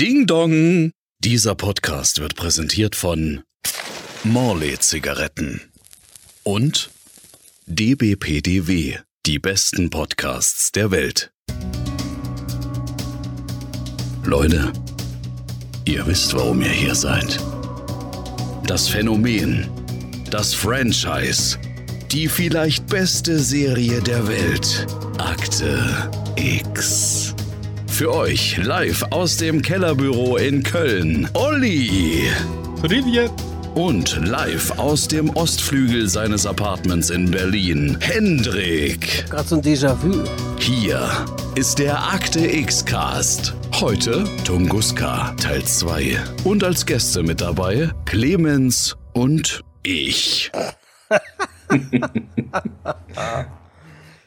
Ding Dong! Dieser Podcast wird präsentiert von Morley Zigaretten und DBPDW, die besten Podcasts der Welt. Leute, ihr wisst, warum ihr hier seid. Das Phänomen, das Franchise, die vielleicht beste Serie der Welt, Akte X. Für euch live aus dem Kellerbüro in Köln, Olli. Privet. Und live aus dem Ostflügel seines Apartments in Berlin, Hendrik. Gerade so ein Déjà-vu. Hier ist der Akte X-Cast. Heute Tunguska Teil 2. Und als Gäste mit dabei Clemens und ich.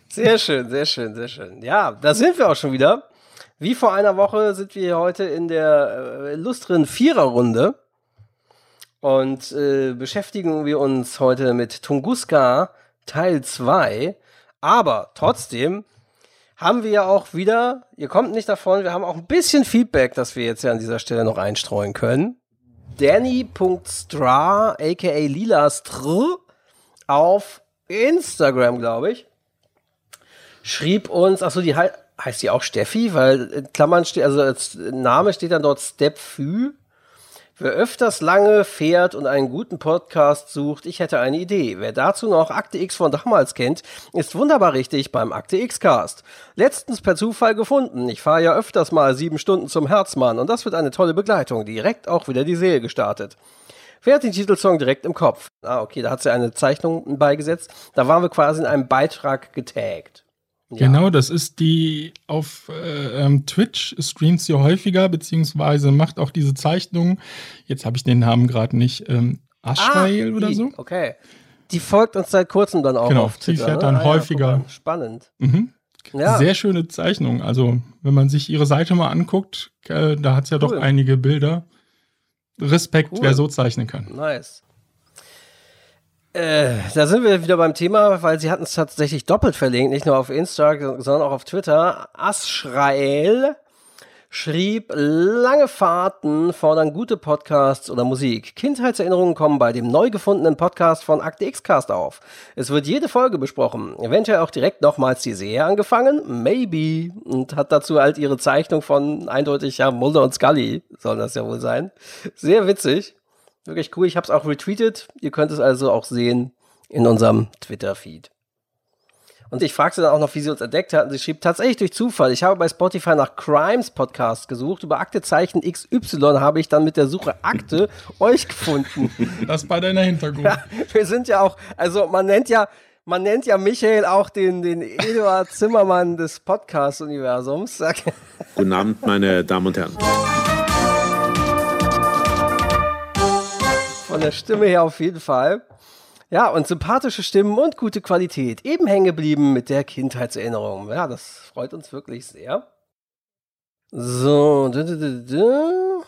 Sehr schön, sehr schön, sehr schön. Ja, da sind wir auch schon wieder. Wie vor einer Woche sind wir heute in der äh, illustren Viererrunde und äh, beschäftigen wir uns heute mit Tunguska Teil 2. Aber trotzdem haben wir ja auch wieder, ihr kommt nicht davon, wir haben auch ein bisschen Feedback, das wir jetzt ja an dieser Stelle noch einstreuen können. Danny.stra, aka Lilastr, auf Instagram, glaube ich, schrieb uns, achso, die heißt die auch Steffi, weil in Klammern steht, also als Name steht dann dort Stepfü. Wer öfters lange fährt und einen guten Podcast sucht, ich hätte eine Idee. Wer dazu noch Akte X von damals kennt, ist wunderbar richtig beim Akte X Cast. Letztens per Zufall gefunden. Ich fahre ja öfters mal sieben Stunden zum Herzmann und das wird eine tolle Begleitung. Direkt auch wieder die Serie gestartet. Wer hat den Titelsong direkt im Kopf? Ah, okay, da hat sie eine Zeichnung beigesetzt. Da waren wir quasi in einem Beitrag getaggt. Ja. Genau, das ist die auf äh, ähm, Twitch streamt sie häufiger, beziehungsweise macht auch diese Zeichnungen. Jetzt habe ich den Namen gerade nicht. Ähm, Ashrael ah, oder so? Okay. Die folgt uns seit kurzem dann auch genau, auf Twitter. Die fährt dann ne? häufiger. Ja, Spannend. Mhm. Ja. Sehr schöne Zeichnung. Also, wenn man sich ihre Seite mal anguckt, äh, da hat es ja cool. doch einige Bilder. Respekt, cool. wer so zeichnen kann. Nice. Äh, da sind wir wieder beim Thema, weil sie hatten es tatsächlich doppelt verlinkt, nicht nur auf Instagram, sondern auch auf Twitter. Asrael schrieb, lange Fahrten fordern gute Podcasts oder Musik. Kindheitserinnerungen kommen bei dem neu gefundenen Podcast von Akte X-Cast auf. Es wird jede Folge besprochen. Eventuell auch direkt nochmals die Serie angefangen? Maybe. Und hat dazu halt ihre Zeichnung von eindeutig, ja, Mulder und Scully soll das ja wohl sein. Sehr witzig. Wirklich cool. Ich habe es auch retweetet. Ihr könnt es also auch sehen in unserem Twitter-Feed. Und ich fragte dann auch noch, wie sie uns entdeckt hatten. Sie schrieb tatsächlich durch Zufall. Ich habe bei Spotify nach Crimes Podcast gesucht. Über Aktezeichen XY habe ich dann mit der Suche Akte euch gefunden. Das bei deiner Hintergrund. Ja, wir sind ja auch, also man nennt ja, man nennt ja Michael auch den, den Eduard Zimmermann des Podcast-Universums. Guten Abend, meine Damen und Herren. Von der Stimme her auf jeden Fall. Ja, und sympathische Stimmen und gute Qualität. Eben hängen geblieben mit der Kindheitserinnerung. Ja, das freut uns wirklich sehr. So, du, du, du,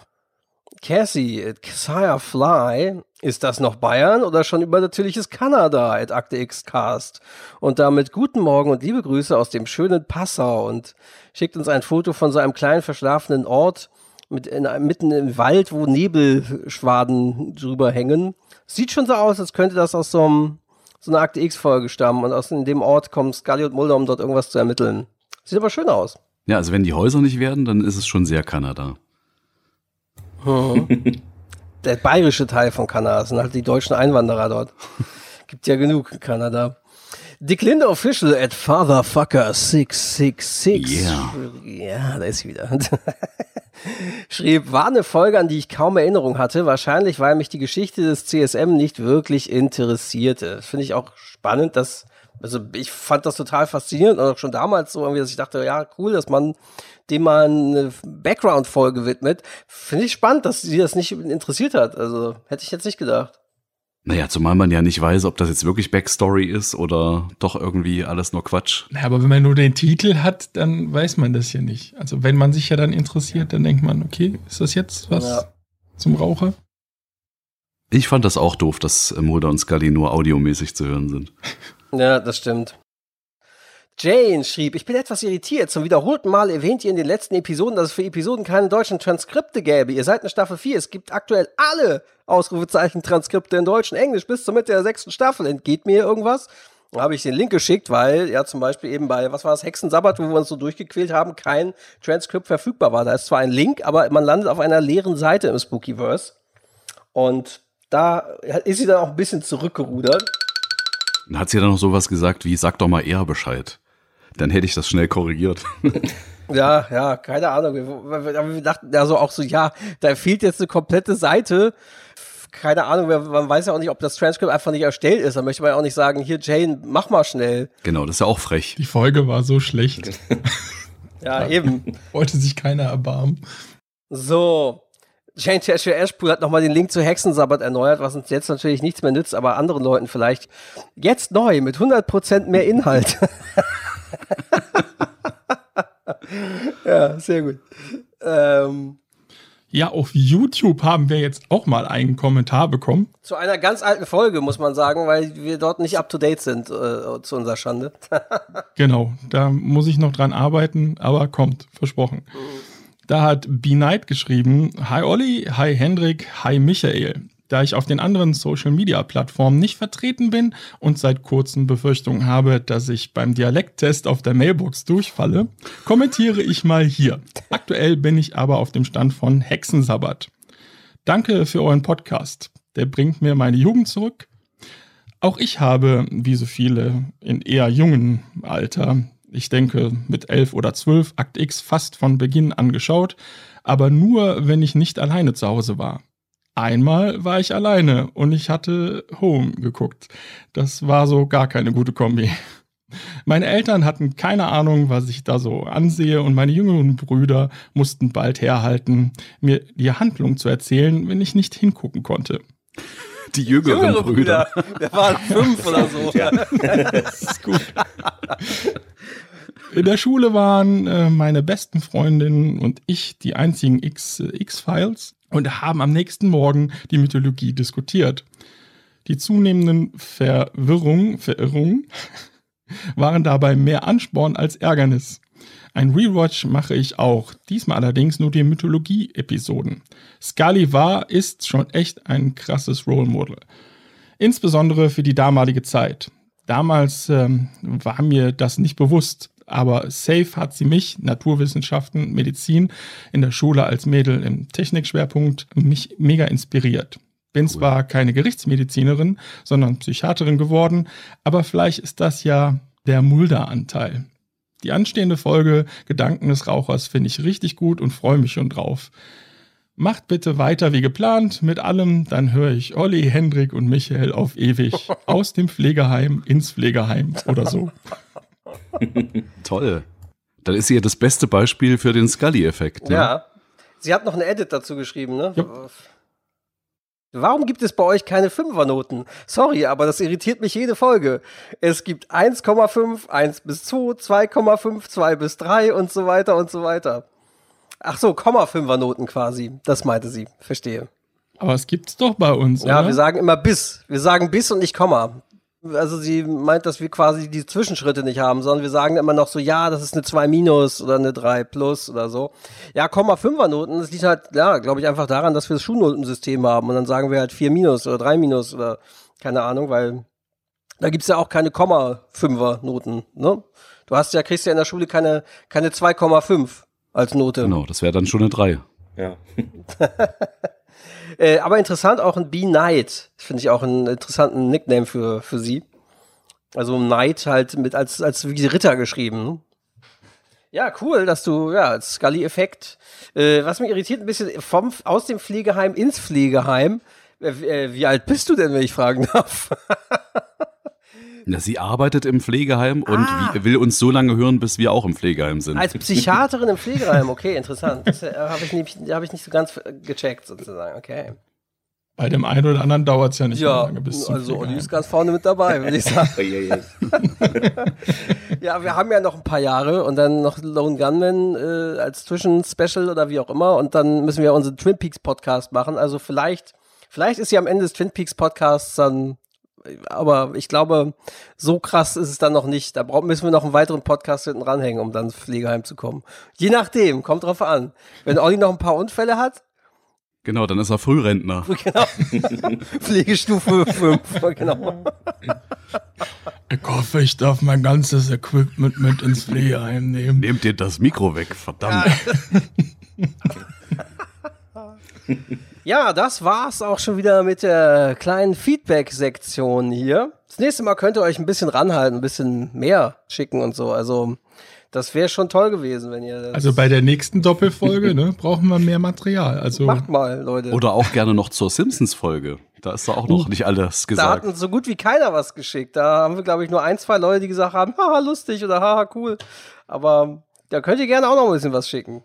Cassie, Xia Fly, ist das noch Bayern oder schon übernatürliches Kanada at Akte X Cast? Und damit guten Morgen und liebe Grüße aus dem schönen Passau und schickt uns ein Foto von so einem kleinen verschlafenen Ort mit in, mitten im Wald, wo Nebelschwaden drüber hängen. Sieht schon so aus, als könnte das aus so, einem, so einer Akte X-Folge stammen und aus dem Ort kommen Scully und Mulder, um dort irgendwas zu ermitteln. Sieht aber schön aus. Ja, also wenn die Häuser nicht werden, dann ist es schon sehr Kanada. Hm. Der bayerische Teil von Kanada sind halt die deutschen Einwanderer dort. Gibt ja genug in Kanada. Dick Linde Official at Fatherfucker666. Yeah. Ja, da ist sie wieder. Schrieb, war eine Folge, an die ich kaum Erinnerung hatte. Wahrscheinlich, weil mich die Geschichte des CSM nicht wirklich interessierte. Finde ich auch spannend, dass, also ich fand das total faszinierend und auch schon damals so irgendwie, dass ich dachte, ja, cool, dass man dem mal eine Background-Folge widmet. Finde ich spannend, dass sie das nicht interessiert hat. Also hätte ich jetzt nicht gedacht. Naja, zumal man ja nicht weiß, ob das jetzt wirklich Backstory ist oder doch irgendwie alles nur Quatsch. Naja, aber wenn man nur den Titel hat, dann weiß man das ja nicht. Also wenn man sich ja dann interessiert, dann denkt man, okay, ist das jetzt was ja. zum Raucher? Ich fand das auch doof, dass Mulder und Scully nur audiomäßig zu hören sind. Ja, das stimmt. Jane schrieb, ich bin etwas irritiert. Zum wiederholten Mal erwähnt ihr in den letzten Episoden, dass es für Episoden keine deutschen Transkripte gäbe. Ihr seid in Staffel 4. Es gibt aktuell alle Ausrufezeichen-Transkripte in Deutsch und Englisch bis zur Mitte der sechsten Staffel. Entgeht mir irgendwas? Da habe ich den Link geschickt, weil ja zum Beispiel eben bei, was war das, Hexensabbat, wo wir uns so durchgequält haben, kein Transkript verfügbar war. Da ist zwar ein Link, aber man landet auf einer leeren Seite im Spookyverse. Und da ist sie dann auch ein bisschen zurückgerudert. Dann hat sie dann noch sowas gesagt wie, sag doch mal eher Bescheid. Dann hätte ich das schnell korrigiert. Ja, ja, keine Ahnung. Wir, wir, dachten ja so auch so, ja, da fehlt jetzt eine komplette Seite. Keine Ahnung, man weiß ja auch nicht, ob das Transkript einfach nicht erstellt ist. Da möchte man ja auch nicht sagen, hier Jane, mach mal schnell. Genau, das ist ja auch frech. Die Folge war so schlecht. Ja, eben. Wollte sich keiner erbarmen. So. Jane Cheshire Ashpool hat nochmal den Link zu Hexensabbat erneuert, was uns jetzt natürlich nichts mehr nützt, aber anderen Leuten vielleicht. Jetzt neu, mit 100% mehr Inhalt. ja, sehr gut. Ähm, Ja, auf YouTube haben wir jetzt auch mal einen Kommentar bekommen. zu einer ganz alten Folge, muss man sagen, weil wir dort nicht up to date sind, äh, zu unserer Schande. Genau, da muss ich noch dran arbeiten, aber kommt, versprochen. Da hat B Knight geschrieben: Hi Olli, hi Hendrik, hi Michael. Da ich auf den anderen Social Media Plattformen nicht vertreten bin und seit kurzem Befürchtungen habe, dass ich beim Dialekttest auf der Mailbox durchfalle, kommentiere ich mal hier. Aktuell bin ich aber auf dem Stand von Hexensabbat. Danke für euren Podcast. Der bringt mir meine Jugend zurück. Auch ich habe, wie so viele in eher jungen Alter, ich denke mit elf oder zwölf, Akt X fast von Beginn an geschaut, aber nur, wenn ich nicht alleine zu Hause war. Einmal war ich alleine und ich hatte Home geguckt. Das war so gar keine gute Kombi. Meine Eltern hatten keine Ahnung, was ich da so ansehe, und meine jüngeren Brüder mussten bald herhalten, mir die Handlung zu erzählen, wenn ich nicht hingucken konnte. Die jüngeren Jüngere Brüder. Wir waren fünf oder so. Das ist gut. In der Schule waren äh, meine besten Freundinnen und ich die einzigen X- äh, X-Files und haben am nächsten Morgen die Mythologie diskutiert. Die zunehmenden Verwirrungen, Verirrungen waren dabei mehr Ansporn als Ärgernis. Ein Rewatch mache ich auch, diesmal allerdings nur die Mythologie-Episoden. Scully war, ist schon echt ein krasses Role Model. Insbesondere für die damalige Zeit. Damals ähm, war mir das nicht bewusst, aber safe hat sie mich, Naturwissenschaften, Medizin, in der Schule als Mädel im Technikschwerpunkt, mich mega inspiriert. Bin zwar keine Gerichtsmedizinerin, sondern Psychiaterin geworden, aber vielleicht ist das ja der Mulder-Anteil. Die anstehende Folge Gedanken des Rauchers finde ich richtig gut und freue mich schon drauf. Macht bitte weiter wie geplant mit allem, dann höre ich Olli, Hendrik und Michael auf ewig aus dem Pflegeheim ins Pflegeheim oder so. Toll. Dann ist sie ja das beste Beispiel für den Scully-Effekt. Ne? Ja. Sie hat noch eine Edit dazu geschrieben, ne? Ja. Warum gibt es bei euch keine Fünfernoten? Sorry, aber das irritiert mich jede Folge. Es gibt 1,5, 1 bis 2, 2,5, 2 bis 3 und so weiter und so weiter. Ach so, Komma-Fünfer-Noten quasi. Das meinte sie. Verstehe. Aber es gibt's doch bei uns, Ja, oder? wir sagen immer bis. Wir sagen bis und nicht Komma. Also sie meint, dass wir quasi die Zwischenschritte nicht haben, sondern wir sagen immer noch so, ja, das ist eine 2 minus oder eine 3 plus oder so. Ja, Komma 5er Noten, das liegt halt, ja, glaube ich, einfach daran, dass wir das Schulnotensystem haben und dann sagen wir halt 4 minus oder 3 minus oder keine Ahnung, weil da gibt's ja auch keine Komma 5er Noten, ne? Du hast ja, kriegst ja in der Schule keine, keine 2,5 als Note. Genau, das wäre dann schon eine 3. Ja. Äh, aber interessant auch ein B-Knight. Finde ich auch einen interessanten Nickname für, für sie. Also Knight halt mit als, als wie Ritter geschrieben. Ja, cool, dass du, ja, Scully-Effekt. Äh, was mich irritiert ein bisschen, vom, aus dem Pflegeheim ins Pflegeheim. Äh, äh, wie alt bist du denn, wenn ich fragen darf? Na, sie arbeitet im Pflegeheim und wie, will uns so lange hören, bis wir auch im Pflegeheim sind. Als Psychiaterin im Pflegeheim, okay, interessant. Das äh, habe ich, nicht- hab ich nicht so ganz äh, gecheckt, sozusagen, okay. Bei dem einen oder anderen dauert's ja nicht Ja, lange bis zum also Olli ist ganz vorne mit dabei, würde ich sagen. Ja, wir haben ja noch ein paar Jahre und dann noch Lone Gunman äh, als Zwischenspecial oder wie auch immer und dann müssen wir unseren Twin Peaks Podcast machen. Also vielleicht, vielleicht ist ja am Ende des Twin Peaks Podcasts dann Aber ich glaube, so krass ist es dann noch nicht. Da brauchen, müssen wir noch einen weiteren Podcast hinten ranhängen, um dann ins Pflegeheim zu kommen. Je nachdem, kommt drauf an. Wenn Olli noch ein paar Unfälle hat, Genau, dann ist er Frührentner. genau. Pflegestufe 5, genau. Ich hoffe, ich darf mein ganzes Equipment mit ins Pflegeheim nehmen. Nehmt dir das Mikro weg, verdammt. Ja, das war's auch schon wieder mit der kleinen Feedback-Sektion hier. Das nächste Mal könnt ihr euch ein bisschen ranhalten, ein bisschen mehr schicken und so. Also, das wäre schon toll gewesen, wenn ihr das Also bei der nächsten Doppelfolge ne, brauchen wir mehr Material. Also macht mal, Leute. Oder auch gerne noch zur Simpsons-Folge. Da ist da auch noch nicht alles da gesagt. hat uns so gut wie keiner was geschickt. Da haben wir, glaube ich, nur ein, zwei Leute, die gesagt haben, haha, lustig oder haha, cool. Aber da könnt ihr gerne auch noch ein bisschen was schicken.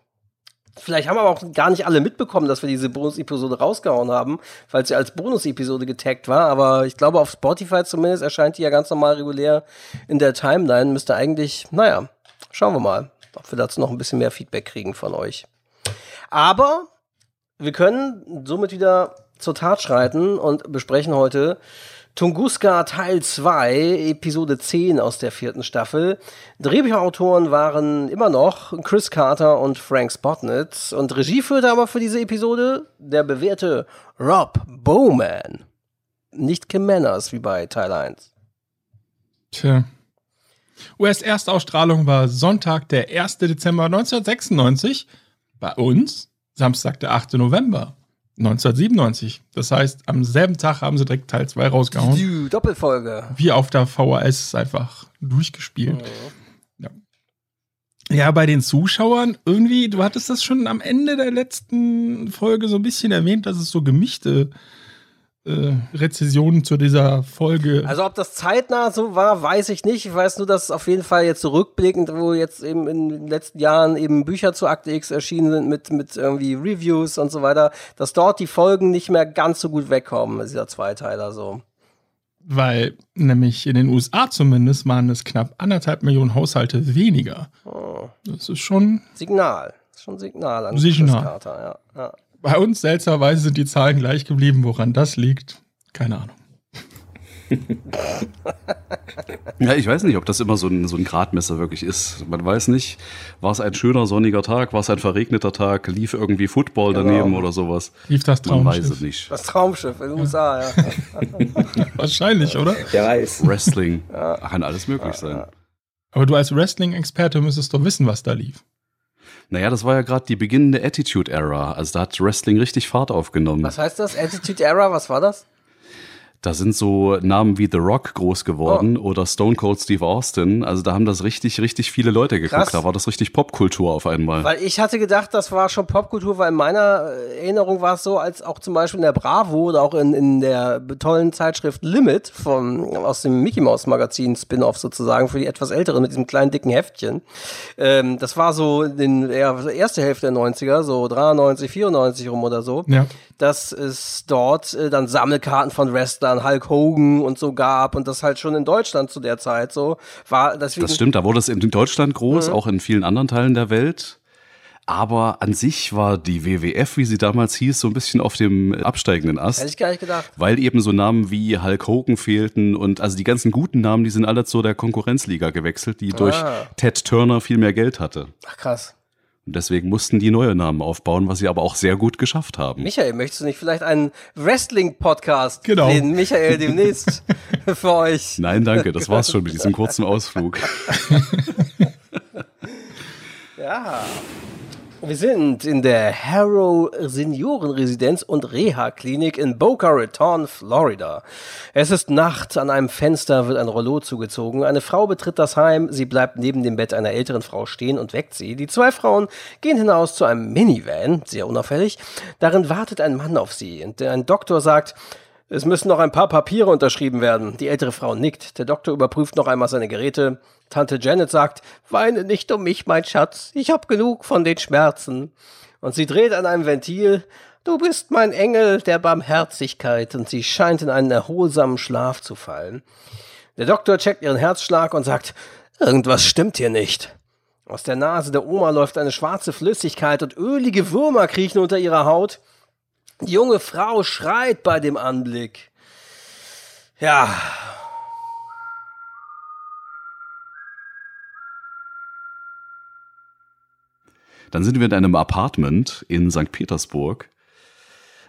Vielleicht haben aber auch gar nicht alle mitbekommen, dass wir diese Bonus-Episode rausgehauen haben, weil sie als Bonus-Episode getaggt war. Aber ich glaube, auf Spotify zumindest erscheint die ja ganz normal regulär in der Timeline. Müsste eigentlich, naja, schauen wir mal, ob wir dazu noch ein bisschen mehr Feedback kriegen von euch. Aber wir können somit wieder zur Tat schreiten und besprechen heute Tunguska Teil 2, Episode 10 aus der vierten Staffel. Drehbuchautoren waren immer noch Chris Carter und Frank Spotnitz und Regie führte aber für diese Episode der bewährte Rob Bowman. Nicht Kim Manners wie bei Teil 1. Tja. US-Erstausstrahlung war Sonntag, der 1. Dezember 1996. Bei uns Samstag, der 8. November 1997. Das heißt, am selben Tag haben sie direkt Teil 2 rausgehauen. Die Doppelfolge. Wie auf der VHS einfach durchgespielt. Ja. ja, bei den Zuschauern irgendwie, du hattest das schon am Ende der letzten Folge so ein bisschen erwähnt, dass es so gemischte äh, Rezessionen zu dieser Folge. Also ob das zeitnah so war, weiß ich nicht. Ich weiß nur, dass auf jeden Fall jetzt zurückblickend, wo jetzt eben in den letzten Jahren eben Bücher zu Akte X erschienen sind mit, mit irgendwie Reviews und so weiter, dass dort die Folgen nicht mehr ganz so gut wegkommen, dieser Zweiteiler so. Weil nämlich in den USA zumindest waren es knapp anderthalb Millionen Haushalte weniger. Oh. Das ist schon Signal. Das ist schon Signal an Signal. Chris Carter, ja. ja. Bei uns seltsamerweise sind die Zahlen gleich geblieben. Woran das liegt, keine Ahnung. Ja, ich weiß nicht, ob das immer so ein, so ein Gradmesser wirklich ist. Man weiß nicht, war es ein schöner sonniger Tag, war es ein verregneter Tag, lief irgendwie Football daneben Genau. oder sowas. Lief das Man weiß es Traumschiff? nicht. Das Traumschiff in den USA, ja. Wahrscheinlich, oder? Der weiß. Wrestling kann alles möglich sein. Aber du als Wrestling-Experte müsstest doch wissen, was da lief. Naja, das war ja gerade die beginnende Attitude Era. Also da hat Wrestling richtig Fahrt aufgenommen. Was heißt das? Attitude Era, was war das? Da sind so Namen wie The Rock groß geworden oder Stone Cold Steve Austin. Also da haben das richtig, richtig viele Leute geguckt. Krass. Da war das richtig Popkultur auf einmal. Weil ich hatte gedacht, das war schon Popkultur, weil in meiner äh, Erinnerung war es so, als auch zum Beispiel in der Bravo oder auch in, in der tollen Zeitschrift Limit vom, aus dem Mickey Mouse Magazin Spin-off sozusagen für die etwas älteren mit diesem kleinen dicken Heftchen. Ähm, das war so in den eher erste Hälfte der 90er, so 93, 94 rum oder so. Ja. Dass es dort äh, dann Sammelkarten von Wrestlern, Hulk Hogan und so gab und das halt schon in Deutschland zu der Zeit so war. Deswegen, Das stimmt, da wurde es in Deutschland Mhm. groß, auch in vielen anderen Teilen der Welt. Aber an sich war die WWF, wie sie damals hieß, so ein bisschen auf dem absteigenden Hätte Ast. ich gar nicht gedacht. Weil eben so Namen wie Hulk Hogan fehlten und also die ganzen guten Namen, die sind alle zu der Konkurrenzliga gewechselt, die durch Ah. Ted Turner viel mehr Geld hatte. Ach krass. Und deswegen mussten die neue Namen aufbauen, was sie aber auch sehr gut geschafft haben. Michael, möchtest du nicht vielleicht einen Wrestling-Podcast Genau. den Michael demnächst für euch? Nein, danke, das war's schon mit diesem kurzen Ausflug. Ja. Wir sind in der Harrow Seniorenresidenz und Reha-Klinik in Boca Raton, Florida. Es ist Nacht, an einem Fenster wird ein Rollo zugezogen. Eine Frau betritt das Heim, sie bleibt neben dem Bett einer älteren Frau stehen und weckt sie. Die zwei Frauen gehen hinaus zu einem Minivan, sehr unauffällig. Darin wartet ein Mann auf sie und ein Doktor sagt, es müssen noch ein paar Papiere unterschrieben werden. Die ältere Frau nickt. Der Doktor überprüft noch einmal seine Geräte. Tante Janet sagt, weine nicht um mich, mein Schatz. Ich hab genug von den Schmerzen. Und sie dreht an einem Ventil. Du bist mein Engel der Barmherzigkeit. Und sie scheint in einen erholsamen Schlaf zu fallen. Der Doktor checkt ihren Herzschlag und sagt, irgendwas stimmt hier nicht. Aus der Nase der Oma läuft eine schwarze Flüssigkeit und ölige Würmer kriechen unter ihrer Haut. Die junge Frau schreit bei dem Anblick. Ja. Dann sind wir in einem Apartment in St. Petersburg.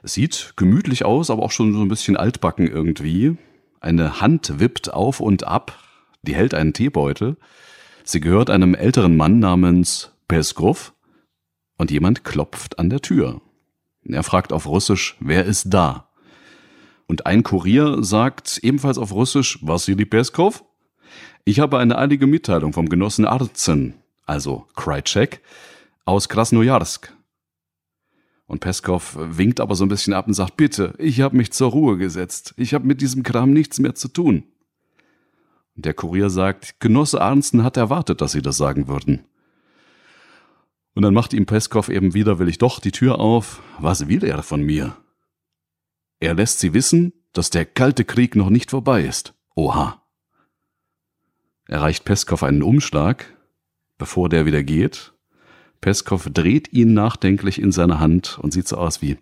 Es sieht gemütlich aus, aber auch schon so ein bisschen altbacken irgendwie. Eine Hand wippt auf und ab, die hält einen Teebeutel. Sie gehört einem älteren Mann namens Peskov und jemand klopft an der Tür. Er fragt auf Russisch, wer ist da? Und ein Kurier sagt ebenfalls auf Russisch, Vassili Peskov? Ich habe eine eilige Mitteilung vom Genossen Arzen, also Krycek, aus Krasnojarsk. Und Peskov winkt aber so ein bisschen ab und sagt, bitte, ich habe mich zur Ruhe gesetzt. Ich habe mit diesem Kram nichts mehr zu tun. Und der Kurier sagt, Genosse Arnsten hat erwartet, dass Sie das sagen würden. Und dann macht ihm Peskov eben widerwillig doch die Tür auf. Was will er von mir? Er lässt sie wissen, dass der kalte Krieg noch nicht vorbei ist. Oha. Er reicht Peskov einen Umschlag, bevor der wieder geht, Peskov dreht ihn nachdenklich in seine Hand und sieht so aus wie,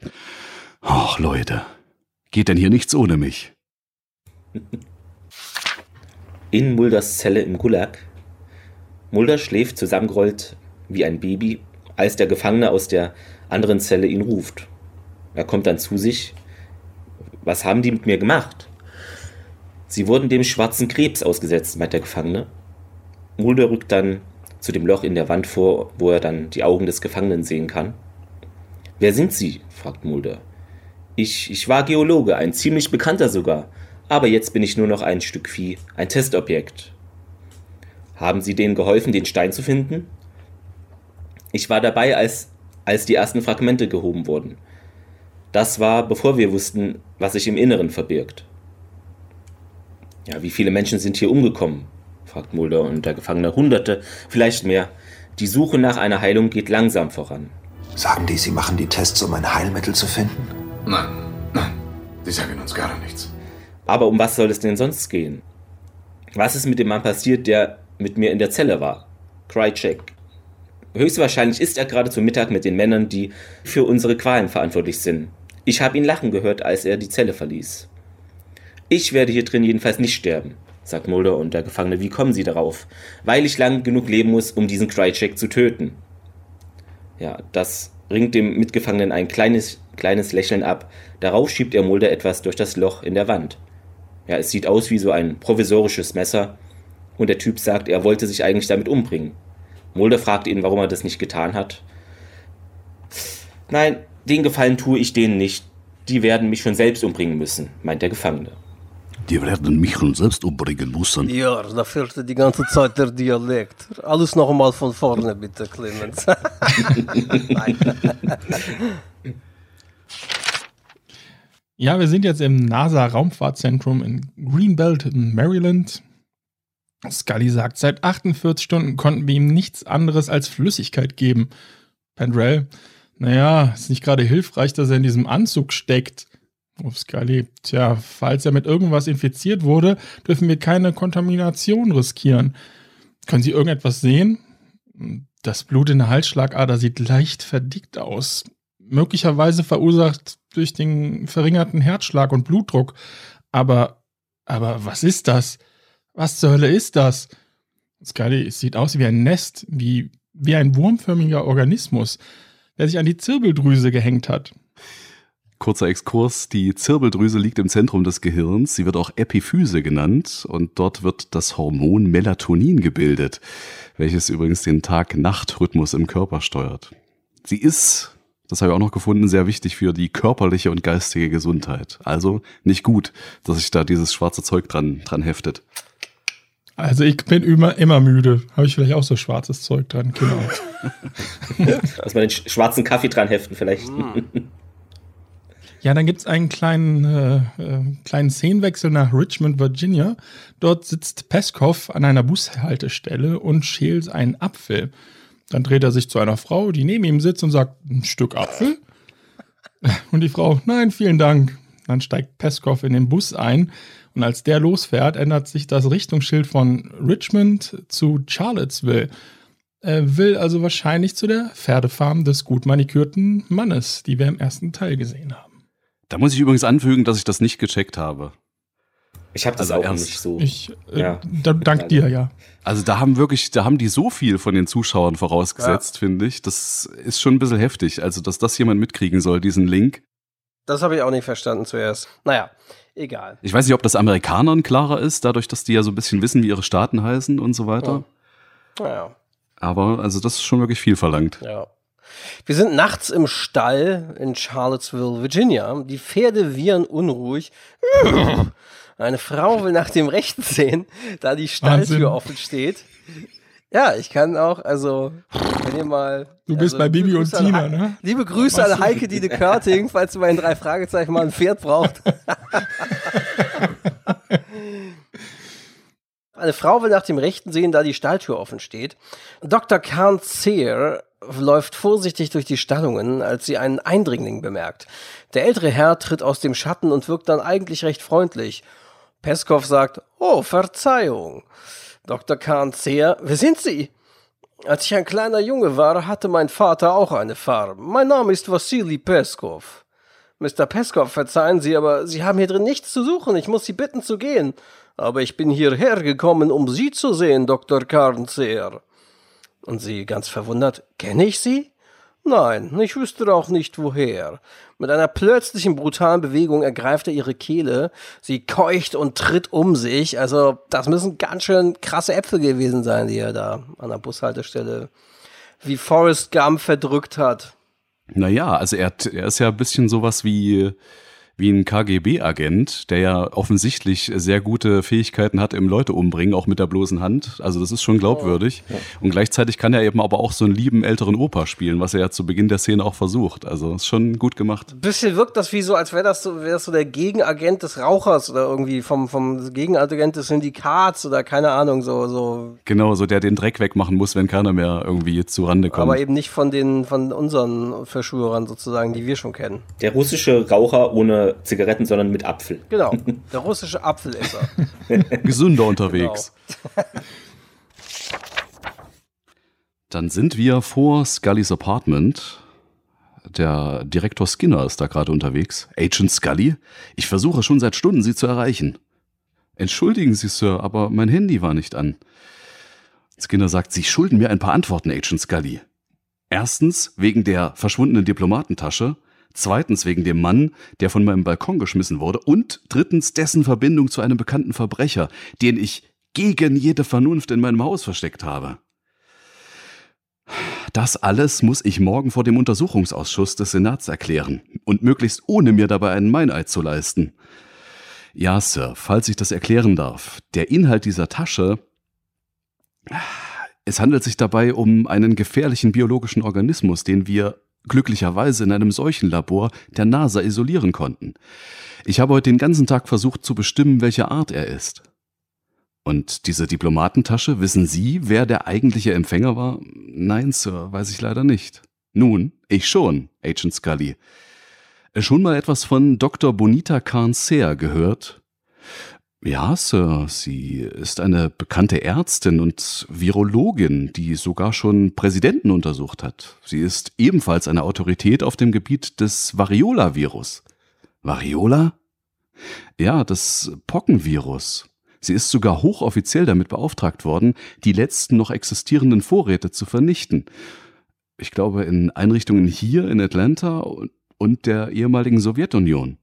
ach Leute, geht denn hier nichts ohne mich? In Mulders Zelle im Gulag. Mulder schläft zusammengerollt wie ein Baby, als der Gefangene aus der anderen Zelle ihn ruft. Er kommt dann zu sich. Was haben die mit mir gemacht? Sie wurden dem schwarzen Krebs ausgesetzt, meint der Gefangene. Mulder rückt dann zu dem Loch in der Wand vor, wo er dann die Augen des Gefangenen sehen kann. Wer sind Sie? fragt Mulder. Ich, ich war Geologe, ein ziemlich bekannter sogar, aber jetzt bin ich nur noch ein Stück Vieh, ein Testobjekt. Haben Sie denen geholfen, den Stein zu finden? Ich war dabei, als, als die ersten Fragmente gehoben wurden. Das war, bevor wir wussten, was sich im Inneren verbirgt. Ja, wie viele Menschen sind hier umgekommen? fragt Mulder und der Gefangene. Hunderte, vielleicht mehr. Die Suche nach einer Heilung geht langsam voran. Sagen die, sie machen die Tests, um ein Heilmittel zu finden? Nein, nein. Sie sagen uns gar nichts. Aber um was soll es denn sonst gehen? Was ist mit dem Mann passiert, der mit mir in der Zelle war? Krycek. Höchstwahrscheinlich ist er gerade zu Mittag mit den Männern, die für unsere Qualen verantwortlich sind. Ich habe ihn lachen gehört, als er die Zelle verließ. Ich werde hier drin jedenfalls nicht sterben sagt Mulder und der Gefangene, wie kommen Sie darauf? Weil ich lang genug leben muss, um diesen Krycek zu töten. Ja, das ringt dem Mitgefangenen ein kleines, kleines Lächeln ab. Darauf schiebt er Mulder etwas durch das Loch in der Wand. Ja, es sieht aus wie so ein provisorisches Messer. Und der Typ sagt, er wollte sich eigentlich damit umbringen. Mulder fragt ihn, warum er das nicht getan hat. Nein, den Gefallen tue ich denen nicht. Die werden mich schon selbst umbringen müssen, meint der Gefangene. Die werden mich schon selbst umbringen müssen. Ja, da fehlte die ganze Zeit der Dialekt. Alles noch einmal von vorne, bitte, Clemens. ja, wir sind jetzt im NASA-Raumfahrtzentrum in Greenbelt, Maryland. Scully sagt, seit 48 Stunden konnten wir ihm nichts anderes als Flüssigkeit geben. Pendrell, naja, ist nicht gerade hilfreich, dass er in diesem Anzug steckt. Auf Scully, tja, falls er mit irgendwas infiziert wurde, dürfen wir keine Kontamination riskieren. Können Sie irgendetwas sehen? Das Blut in der Halsschlagader sieht leicht verdickt aus. Möglicherweise verursacht durch den verringerten Herzschlag und Blutdruck. Aber, aber was ist das? Was zur Hölle ist das? Scully, sieht aus wie ein Nest, wie, wie ein wurmförmiger Organismus, der sich an die Zirbeldrüse gehängt hat. Kurzer Exkurs, die Zirbeldrüse liegt im Zentrum des Gehirns, sie wird auch Epiphyse genannt und dort wird das Hormon Melatonin gebildet, welches übrigens den Tag-Nacht-Rhythmus im Körper steuert. Sie ist, das habe ich auch noch gefunden, sehr wichtig für die körperliche und geistige Gesundheit. Also nicht gut, dass sich da dieses schwarze Zeug dran, dran heftet. Also ich bin immer, immer müde. Habe ich vielleicht auch so schwarzes Zeug dran, genau. Dass man den schwarzen Kaffee dran heften vielleicht. Ja, dann gibt es einen kleinen, äh, äh, kleinen Szenenwechsel nach Richmond, Virginia. Dort sitzt Peskov an einer Bushaltestelle und schält einen Apfel. Dann dreht er sich zu einer Frau, die neben ihm sitzt und sagt, ein Stück Apfel? Und die Frau, nein, vielen Dank. Dann steigt Peskov in den Bus ein und als der losfährt, ändert sich das Richtungsschild von Richmond zu Charlottesville. Er will also wahrscheinlich zu der Pferdefarm des gut manikürten Mannes, die wir im ersten Teil gesehen haben. Da muss ich übrigens anfügen, dass ich das nicht gecheckt habe. Ich habe das Also auch ernst. nicht so. Ich äh, Ja. da, dank dir, ja. Also da haben wirklich, da haben die so viel von den Zuschauern vorausgesetzt, finde ich. Das ist schon ein bisschen heftig. Also, dass das jemand mitkriegen soll, diesen Link. Das habe ich auch nicht verstanden zuerst. Naja, egal. Ich weiß nicht, ob das Amerikanern klarer ist, dadurch, dass die ja so ein bisschen wissen, wie ihre Staaten heißen und so weiter. Naja, Aber also das ist schon wirklich viel verlangt. ja. Wir sind nachts im Stall in Charlottesville, Virginia. Die Pferde wiehern unruhig. Eine Frau will nach dem Rechten sehen, da die Stalltür Wahnsinn. offen steht. Ja, ich kann auch, also, wenn ihr mal. Du bist also, bei Bibi und Grüße an Tina, ne? Liebe Grüße an Heike Dine Körting, falls du bei den drei Fragezeichen mal ein Pferd braucht. Eine Frau will nach dem Rechten sehen, da die Stalltür offen steht. Dr. Khan Sear läuft vorsichtig durch die Stallungen, als sie einen Eindringling bemerkt. Der ältere Herr tritt aus dem Schatten und wirkt dann eigentlich recht freundlich. Peskov sagt, oh, Verzeihung. Dr. Khan Sear, wer sind Sie? Als ich ein kleiner Junge war, hatte mein Vater auch eine Farm. Mein Name ist Wassili Peskov. Mr. Peskov, verzeihen Sie, aber Sie haben hier drin nichts zu suchen. Ich muss Sie bitten zu gehen. Aber ich bin hierher gekommen, um Sie zu sehen, Dr. Karnzeer. Und sie ganz verwundert, kenne ich Sie? Nein, ich wüsste auch nicht woher. Mit einer plötzlichen brutalen Bewegung ergreift er ihre Kehle. Sie keucht und tritt um sich. Also, das müssen ganz schön krasse Äpfel gewesen sein, die er da an der Bushaltestelle wie Forrest Gump verdrückt hat. Naja, also er, er ist ja ein bisschen sowas wie, wie ein KGB-Agent, der ja offensichtlich sehr gute Fähigkeiten hat im Leute umbringen, auch mit der bloßen Hand. Also das ist schon glaubwürdig. Und gleichzeitig kann er eben aber auch so einen lieben älteren Opa spielen, was er ja zu Beginn der Szene auch versucht. Also ist schon gut gemacht. Ein bisschen wirkt das wie so, als wäre das so, wäre das so der Gegenagent des Rauchers oder irgendwie vom, vom Gegenagent des Syndikats oder keine Ahnung, so, so. Genau, so der den Dreck wegmachen muss, wenn keiner mehr irgendwie zu Rande kommt. Aber eben nicht von den, von unseren Verschwörern sozusagen, die wir schon kennen. Der russische Raucher ohne Zigaretten, sondern mit Apfel. Genau. Der russische Apfelesser. Gesünder unterwegs. Dann sind wir vor Scullys Apartment. Der Direktor Skinner ist da gerade unterwegs. Agent Scully? Ich versuche schon seit Stunden, Sie zu erreichen. Entschuldigen Sie, Sir, aber mein Handy war nicht an. Skinner sagt, Sie schulden mir ein paar Antworten, Agent Scully. Erstens wegen der verschwundenen Diplomatentasche, zweitens wegen dem Mann, der von meinem Balkon geschmissen wurde und drittens dessen Verbindung zu einem bekannten Verbrecher, den ich gegen jede Vernunft in meinem Haus versteckt habe. Das alles muss ich morgen vor dem Untersuchungsausschuss des Senats erklären und möglichst ohne mir dabei einen Meineid zu leisten. Ja, Sir, falls ich das erklären darf. Der Inhalt dieser Tasche es handelt sich dabei um einen gefährlichen biologischen Organismus, den wir glücklicherweise in einem Seuchenlabor der NASA isolieren konnten. Ich habe heute den ganzen Tag versucht zu bestimmen, welche Art er ist. Und diese Diplomatentasche, wissen Sie, wer der eigentliche Empfänger war? Nein, Sir, weiß ich leider nicht. Nun, ich schon, Agent Scully. Schon mal etwas von Dr. Bonita Carncer gehört? Ja, Sir, sie ist eine bekannte Ärztin und Virologin, die sogar schon Präsidenten untersucht hat. Sie ist ebenfalls eine Autorität auf dem Gebiet des Variola-Virus. Variola? Ja, das Pockenvirus. Sie ist sogar hochoffiziell damit beauftragt worden, die letzten noch existierenden Vorräte zu vernichten. Ich glaube, in Einrichtungen hier in Atlanta und- und der ehemaligen Sowjetunion.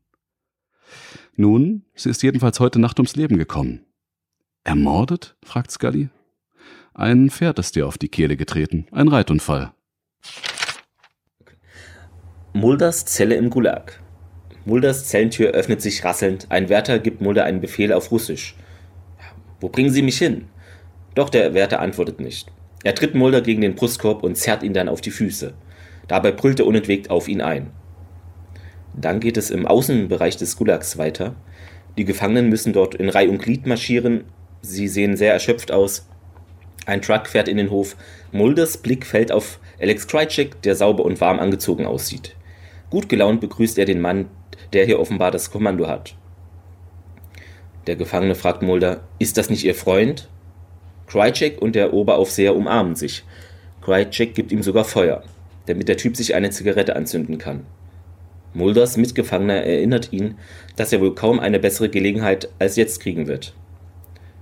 Nun, sie ist jedenfalls heute Nacht ums Leben gekommen. Ermordet? fragt Scully. Ein Pferd ist ihr auf die Kehle getreten. Ein Reitunfall. Mulders Zelle im Gulag. Mulders Zellentür öffnet sich rasselnd. Ein Wärter gibt Mulder einen Befehl auf Russisch. Wo bringen Sie mich hin? Doch der Wärter antwortet nicht. Er tritt Mulder gegen den Brustkorb und zerrt ihn dann auf die Füße. Dabei brüllt er unentwegt auf ihn ein. Dann geht es im Außenbereich des Gulags weiter. Die Gefangenen müssen dort in Reih und Glied marschieren. Sie sehen sehr erschöpft aus. Ein Truck fährt in den Hof. Mulders Blick fällt auf Alex Krycek, der sauber und warm angezogen aussieht. Gut gelaunt begrüßt er den Mann, der hier offenbar das Kommando hat. Der Gefangene fragt Mulder, ist das nicht Ihr Freund? Krycek und der Oberaufseher umarmen sich. Krycek gibt ihm sogar Feuer, damit der Typ sich eine Zigarette anzünden kann. Mulders Mitgefangener erinnert ihn, dass er wohl kaum eine bessere Gelegenheit als jetzt kriegen wird.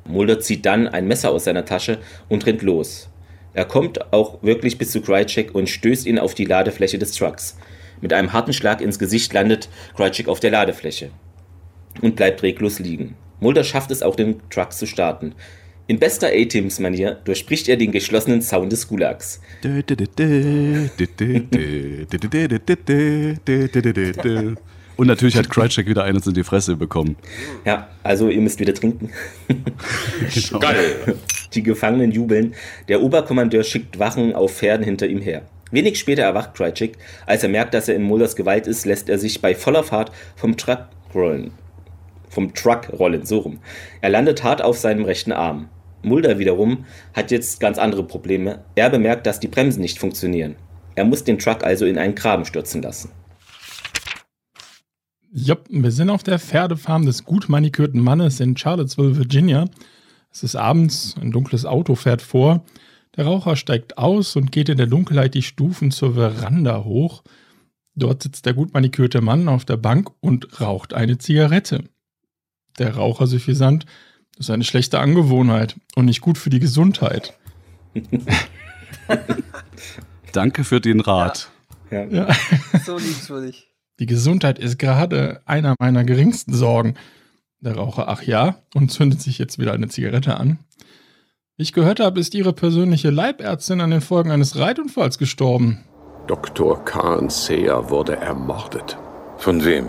Mulder zieht dann ein Messer aus seiner Tasche und rennt los. Er kommt auch wirklich bis zu Krycek und stößt ihn auf die Ladefläche des Trucks. Mit einem harten Schlag ins Gesicht landet Krycek auf der Ladefläche und bleibt reglos liegen. Mulder schafft es auch, den Truck zu starten. In bester A-Teams-Manier durchbricht er den geschlossenen Zaun des Gulags. Und natürlich hat Krycek wieder eines in die Fresse bekommen. Ja, also ihr müsst wieder trinken. Genau. Geil. Die Gefangenen jubeln. Der Oberkommandeur schickt Wachen auf Pferden hinter ihm her. Wenig später erwacht Krycek. Als er merkt, dass er in Mulders Gewalt ist, lässt er sich bei voller Fahrt vom Truck rollen. Vom Truck rollen, so rum. Er landet hart auf seinem rechten Arm. Mulder wiederum hat jetzt ganz andere Probleme. Er bemerkt, dass die Bremsen nicht funktionieren. Er muss den Truck also in einen Graben stürzen lassen. Jupp, wir sind auf der Pferdefarm des gut manikürten Mannes in Charlottesville, Virginia. Es ist abends, ein dunkles Auto fährt vor. Der Raucher steigt aus und geht in der Dunkelheit die Stufen zur Veranda hoch. Dort sitzt der gut manikürte Mann auf der Bank und raucht eine Zigarette. Der Raucher suffisant, das ist eine schlechte Angewohnheit und nicht gut für die Gesundheit. Danke für den Rat. Ja. Ja. So liebenswürdig. Die Gesundheit ist gerade einer meiner geringsten Sorgen. Der Raucher, ach ja, und zündet sich jetzt wieder eine Zigarette an. Wie ich gehört habe, ist Ihre persönliche Leibärztin an den Folgen eines Reitunfalls gestorben. Dr. Khan Seher wurde ermordet. Von wem?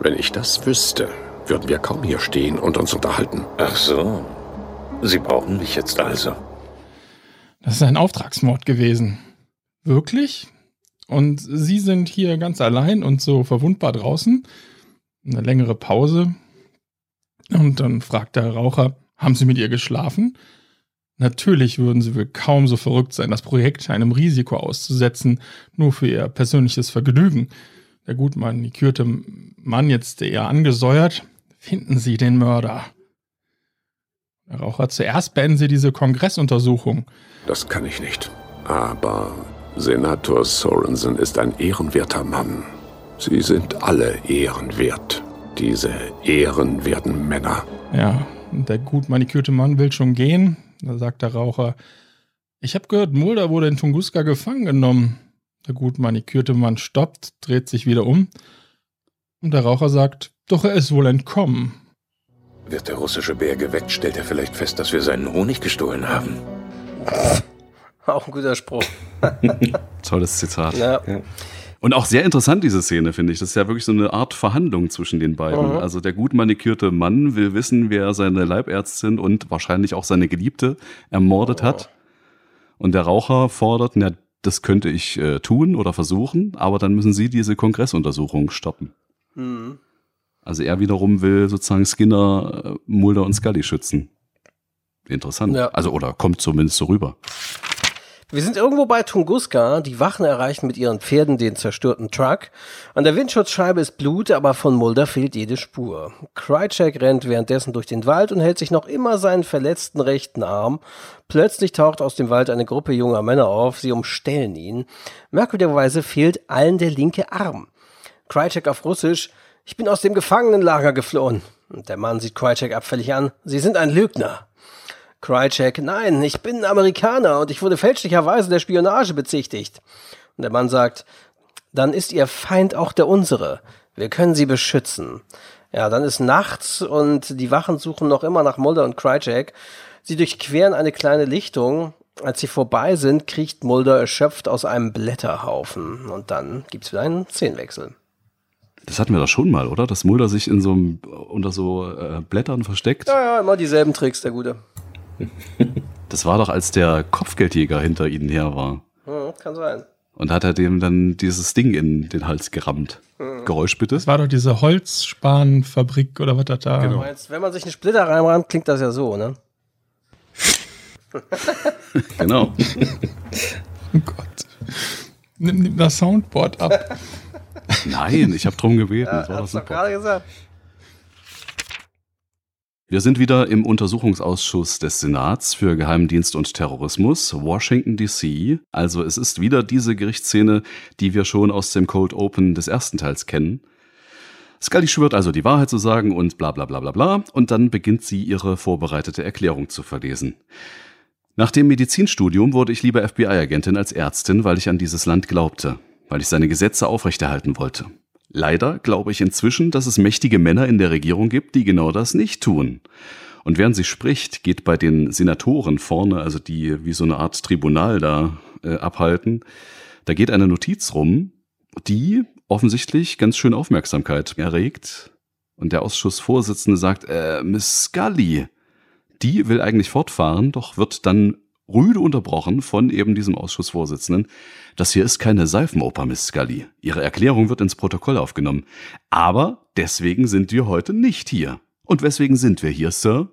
Wenn ich das wüsste, würden wir kaum hier stehen und uns unterhalten. Ach so. Sie brauchen mich jetzt also. Das ist ein Auftragsmord gewesen. Wirklich? Und Sie sind hier ganz allein und so verwundbar draußen? Eine längere Pause. Und dann fragt der Raucher, haben Sie mit ihr geschlafen? Natürlich würden Sie wohl kaum so verrückt sein, das Projekt einem Risiko auszusetzen, nur für Ihr persönliches Vergnügen. Der gut manikürte Mann jetzt eher angesäuert. Finden Sie den Mörder. Der Raucher, zuerst beenden Sie diese Kongressuntersuchung. Das kann ich nicht. Aber Senator Sorensen ist ein ehrenwerter Mann. Sie sind alle ehrenwert. Diese ehrenwerten Männer. Ja, und der gut manikürte Mann will schon gehen. Da sagt der Raucher, ich habe gehört, Mulder wurde in Tunguska gefangen genommen. Der gut manikürte Mann stoppt, dreht sich wieder um. Und der Raucher sagt, doch er ist wohl entkommen. Wird der russische Bär geweckt, stellt er vielleicht fest, dass wir seinen Honig gestohlen haben. Auch ein guter Spruch. Tolles Zitat. Ja. Und auch sehr interessant, diese Szene, finde ich. Das ist ja wirklich so eine Art Verhandlung zwischen den beiden. Mhm. Also der gut manikürte Mann will wissen, wer seine Leibärztin und wahrscheinlich auch seine Geliebte ermordet hat. Und der Raucher fordert, na, das könnte ich äh, tun oder versuchen, aber dann müssen sie diese Kongressuntersuchung stoppen. Mhm. Also er wiederum will sozusagen Skinner, äh, Mulder und Scully schützen. Interessant. Ja. Also, oder kommt zumindest so rüber. Wir sind irgendwo bei Tunguska. Die Wachen erreichen mit ihren Pferden den zerstörten Truck. An der Windschutzscheibe ist Blut, aber von Mulder fehlt jede Spur. Krycek rennt währenddessen durch den Wald und hält sich noch immer seinen verletzten rechten Arm. Plötzlich taucht aus dem Wald eine Gruppe junger Männer auf. Sie umstellen ihn. Merkwürdigerweise fehlt allen der linke Arm. Krycek auf Russisch. Ich bin aus dem Gefangenenlager geflohen. Und der Mann sieht Krycek abfällig an. Sie sind ein Lügner. Krycek, nein, ich bin ein Amerikaner und ich wurde fälschlicherweise der Spionage bezichtigt. Und der Mann sagt, dann ist Ihr Feind auch der unsere. Wir können Sie beschützen. Ja, dann ist nachts und die Wachen suchen noch immer nach Mulder und Krycek. Sie durchqueren eine kleine Lichtung. Als sie vorbei sind, kriecht Mulder erschöpft aus einem Blätterhaufen. Und dann gibt's wieder einen Szenenwechsel. Das hatten wir doch schon mal, oder? Dass Mulder sich in so einem, unter so äh, Blättern versteckt. Ja, ja, immer dieselben Tricks, der Gute. Das war doch, als der Kopfgeldjäger hinter ihnen her war. Hm, kann sein. Und hat er dem dann dieses Ding in den Hals gerammt. Geräusch bitte. Das war doch diese Holzspanfabrik oder was das da Du meinst, wenn man sich einen Splitter reinrammt, klingt das ja so, ne? Genau. Oh Gott. Nimm, nimm das Soundboard ab. Nein, ich habe drum gebeten. Ja, das war doch super. gerade gesagt. Wir sind wieder im Untersuchungsausschuss des Senats für Geheimdienst und Terrorismus, Washington DC. Also es ist wieder diese Gerichtsszene, die wir schon aus dem Cold Open des ersten Teils kennen. Scully schwört also die Wahrheit zu sagen und bla bla bla bla bla und dann beginnt sie ihre vorbereitete Erklärung zu verlesen. Nach dem Medizinstudium wurde ich lieber FBI-Agentin als Ärztin, weil ich an dieses Land glaubte, weil ich seine Gesetze aufrechterhalten wollte. Leider glaube ich inzwischen, dass es mächtige Männer in der Regierung gibt, die genau das nicht tun. Und während sie spricht, geht bei den Senatoren vorne, also die wie so eine Art Tribunal da äh, abhalten, da geht eine Notiz rum, die offensichtlich ganz schön Aufmerksamkeit erregt. Und der Ausschussvorsitzende sagt, äh, Miss Scully, die will eigentlich fortfahren, doch wird dann rüde unterbrochen von eben diesem Ausschussvorsitzenden. Das hier ist keine Seifenoper, Miss Scully. Ihre Erklärung wird ins Protokoll aufgenommen. Aber deswegen sind wir heute nicht hier. Und weswegen sind wir hier, Sir?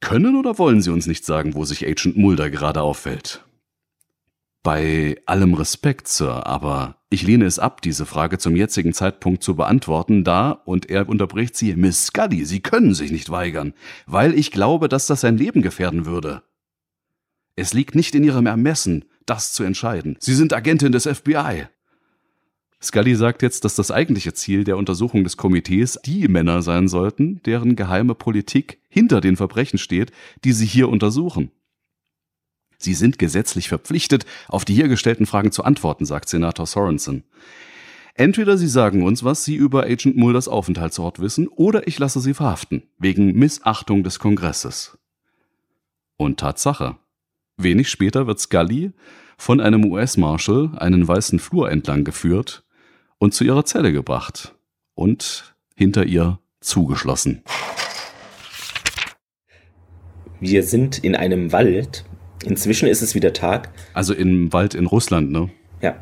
Können oder wollen Sie uns nicht sagen, wo sich Agent Mulder gerade auffällt? Bei allem Respekt, Sir, aber ich lehne es ab, diese Frage zum jetzigen Zeitpunkt zu beantworten, da, und er unterbricht sie, Miss Scully, Sie können sich nicht weigern, weil ich glaube, dass das sein Leben gefährden würde. Es liegt nicht in Ihrem Ermessen, das zu entscheiden. Sie sind Agentin des FBI. Scully sagt jetzt, dass das eigentliche Ziel der Untersuchung des Komitees die Männer sein sollten, deren geheime Politik hinter den Verbrechen steht, die sie hier untersuchen. Sie sind gesetzlich verpflichtet, auf die hier gestellten Fragen zu antworten, sagt Senator Sorensen. Entweder Sie sagen uns, was Sie über Agent Mulders Aufenthaltsort wissen, oder ich lasse Sie verhaften, wegen Missachtung des Kongresses. Und Tatsache. Wenig später wird Scully von einem US-Marshal einen weißen Flur entlang geführt und zu ihrer Zelle gebracht und hinter ihr zugeschlossen. Wir sind in einem Wald. Inzwischen ist es wieder Tag. Also im Wald in Russland, ne? Ja.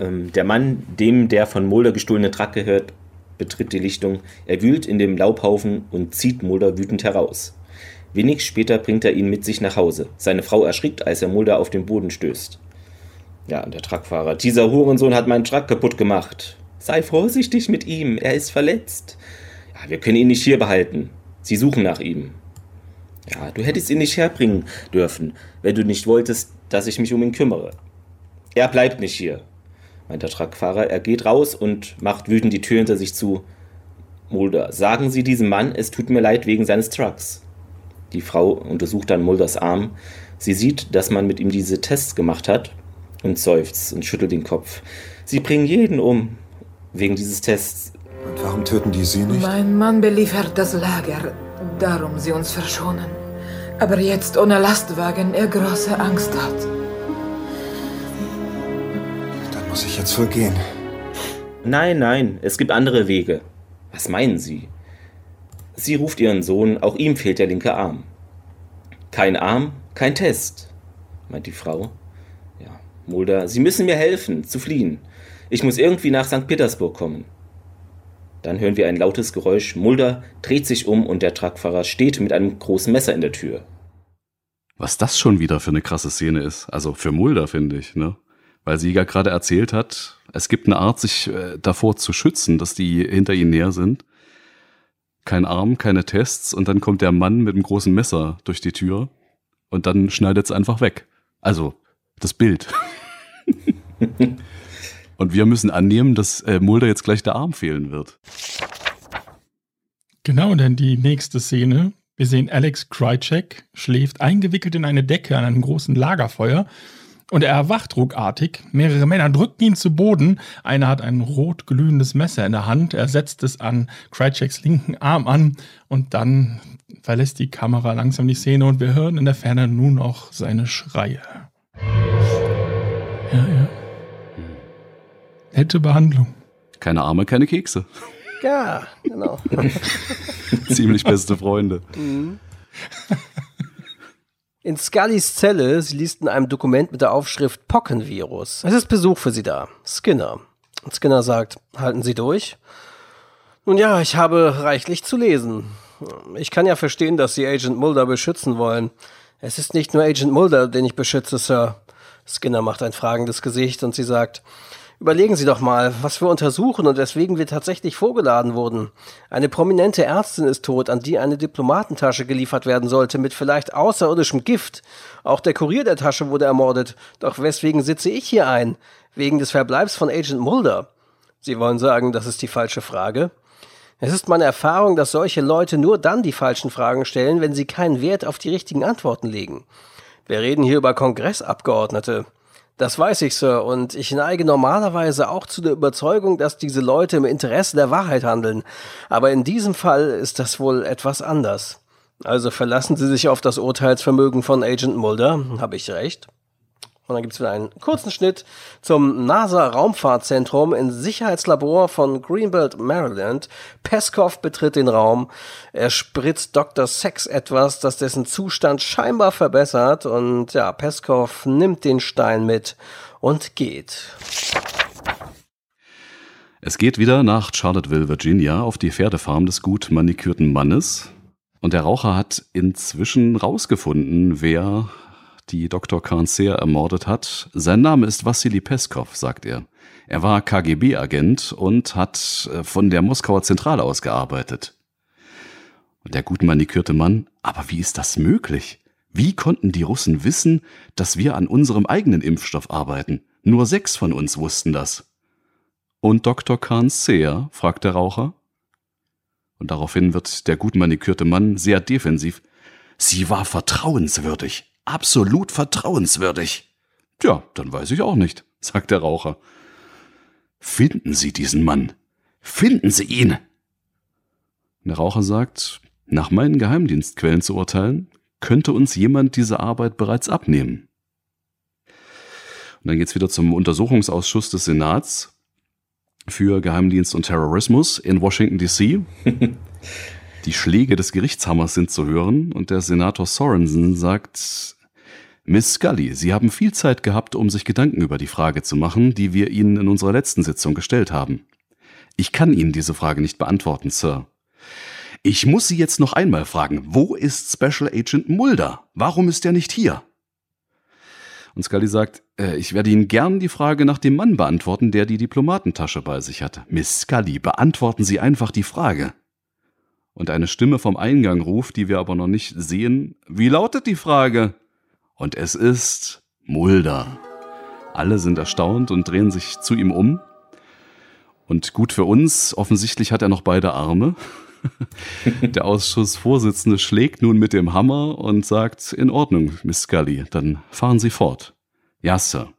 Ähm, der Mann, dem der von Mulder gestohlene Truck gehört, betritt die Lichtung. Er wühlt in dem Laubhaufen und zieht Mulder wütend heraus. Wenig später bringt er ihn mit sich nach Hause. Seine Frau erschrickt, als er Mulder auf den Boden stößt. Ja, und der Truckfahrer. Dieser Hurensohn hat meinen Truck kaputt gemacht. Sei vorsichtig mit ihm, er ist verletzt. Ja, wir können ihn nicht hier behalten. Sie suchen nach ihm. Ja, du hättest ihn nicht herbringen dürfen, wenn du nicht wolltest, dass ich mich um ihn kümmere. Er bleibt nicht hier, meint der Truckfahrer. Er geht raus und macht wütend die Tür hinter sich zu. Mulder, sagen Sie diesem Mann, es tut mir leid wegen seines Trucks. Die Frau untersucht dann Mulders Arm. Sie sieht, dass man mit ihm diese Tests gemacht hat und seufzt und schüttelt den Kopf. Sie bringen jeden um wegen dieses Tests. Und warum töten die sie nicht? Mein Mann beliefert das Lager, darum sie uns verschonen. Aber jetzt ohne Lastwagen er große Angst hat. Dann muss ich jetzt wohl gehen. Nein, nein, es gibt andere Wege. Was meinen Sie? Sie ruft ihren Sohn, auch ihm fehlt der linke Arm. Kein Arm, kein Test, meint die Frau. Ja, Mulder, Sie müssen mir helfen, zu fliehen. Ich muss irgendwie nach St. Petersburg kommen. Dann hören wir ein lautes Geräusch. Mulder dreht sich um und der Truckfahrer steht mit einem großen Messer in der Tür. Was das schon wieder für eine krasse Szene ist. Also für Mulder, finde ich, ne? Weil sie ja gerade erzählt hat, es gibt eine Art, sich äh, davor zu schützen, dass die hinter ihnen näher sind kein Arm, keine Tests und dann kommt der Mann mit einem großen Messer durch die Tür und dann schneidet es einfach weg. Also das Bild. und wir müssen annehmen, dass äh, Mulder jetzt gleich der Arm fehlen wird. Genau, denn die nächste Szene, wir sehen Alex Krycek schläft eingewickelt in eine Decke an einem großen Lagerfeuer und er erwacht ruckartig. Mehrere Männer drücken ihn zu Boden. Einer hat ein rot glühendes Messer in der Hand. Er setzt es an Krycheks linken Arm an. Und dann verlässt die Kamera langsam die Szene und wir hören in der Ferne nun noch seine Schreie. Ja, ja. Nette Behandlung. Keine Arme, keine Kekse. Ja, genau. Ziemlich beste Freunde. Mhm. In Scullys Zelle, sie liest in einem Dokument mit der Aufschrift Pockenvirus. Es ist Besuch für sie da. Skinner. Und Skinner sagt, halten Sie durch. Nun ja, ich habe reichlich zu lesen. Ich kann ja verstehen, dass Sie Agent Mulder beschützen wollen. Es ist nicht nur Agent Mulder, den ich beschütze, Sir. Skinner macht ein fragendes Gesicht und sie sagt, Überlegen Sie doch mal, was wir untersuchen und weswegen wir tatsächlich vorgeladen wurden. Eine prominente Ärztin ist tot, an die eine Diplomatentasche geliefert werden sollte mit vielleicht außerirdischem Gift. Auch der Kurier der Tasche wurde ermordet. Doch weswegen sitze ich hier ein? Wegen des Verbleibs von Agent Mulder. Sie wollen sagen, das ist die falsche Frage? Es ist meine Erfahrung, dass solche Leute nur dann die falschen Fragen stellen, wenn sie keinen Wert auf die richtigen Antworten legen. Wir reden hier über Kongressabgeordnete. Das weiß ich, Sir, und ich neige normalerweise auch zu der Überzeugung, dass diese Leute im Interesse der Wahrheit handeln. Aber in diesem Fall ist das wohl etwas anders. Also verlassen Sie sich auf das Urteilsvermögen von Agent Mulder, habe ich recht? Und dann gibt es wieder einen kurzen Schnitt zum NASA-Raumfahrtzentrum im Sicherheitslabor von Greenbelt, Maryland. Peskov betritt den Raum. Er spritzt Dr. Sex etwas, das dessen Zustand scheinbar verbessert. Und ja, Peskov nimmt den Stein mit und geht. Es geht wieder nach Charlottesville, Virginia, auf die Pferdefarm des gut manikürten Mannes. Und der Raucher hat inzwischen rausgefunden, wer die Dr. Kanzer ermordet hat. Sein Name ist Wassili Peskov, sagt er. Er war KGB-Agent und hat äh, von der Moskauer Zentrale aus gearbeitet. Der gut manikürte Mann, aber wie ist das möglich? Wie konnten die Russen wissen, dass wir an unserem eigenen Impfstoff arbeiten? Nur sechs von uns wussten das. Und Dr. Kanzer? fragt der Raucher. Und daraufhin wird der gut manikürte Mann sehr defensiv. Sie war vertrauenswürdig absolut vertrauenswürdig. Tja, dann weiß ich auch nicht, sagt der Raucher. Finden Sie diesen Mann. Finden Sie ihn. Der Raucher sagt, nach meinen Geheimdienstquellen zu urteilen, könnte uns jemand diese Arbeit bereits abnehmen. Und dann geht's wieder zum Untersuchungsausschuss des Senats für Geheimdienst und Terrorismus in Washington, D.C. Die Schläge des Gerichtshammers sind zu hören und der Senator Sorensen sagt, Miss Scully, Sie haben viel Zeit gehabt, um sich Gedanken über die Frage zu machen, die wir Ihnen in unserer letzten Sitzung gestellt haben. Ich kann Ihnen diese Frage nicht beantworten, Sir. Ich muss Sie jetzt noch einmal fragen, wo ist Special Agent Mulder? Warum ist er nicht hier? Und Scully sagt, äh, ich werde Ihnen gern die Frage nach dem Mann beantworten, der die Diplomatentasche bei sich hat. Miss Scully, beantworten Sie einfach die Frage. Und eine Stimme vom Eingang ruft, die wir aber noch nicht sehen. Wie lautet die Frage? Und es ist Mulder. Alle sind erstaunt und drehen sich zu ihm um. Und gut für uns, offensichtlich hat er noch beide Arme. Der Ausschussvorsitzende schlägt nun mit dem Hammer und sagt, in Ordnung, Miss Scully, dann fahren Sie fort. Ja, Sir.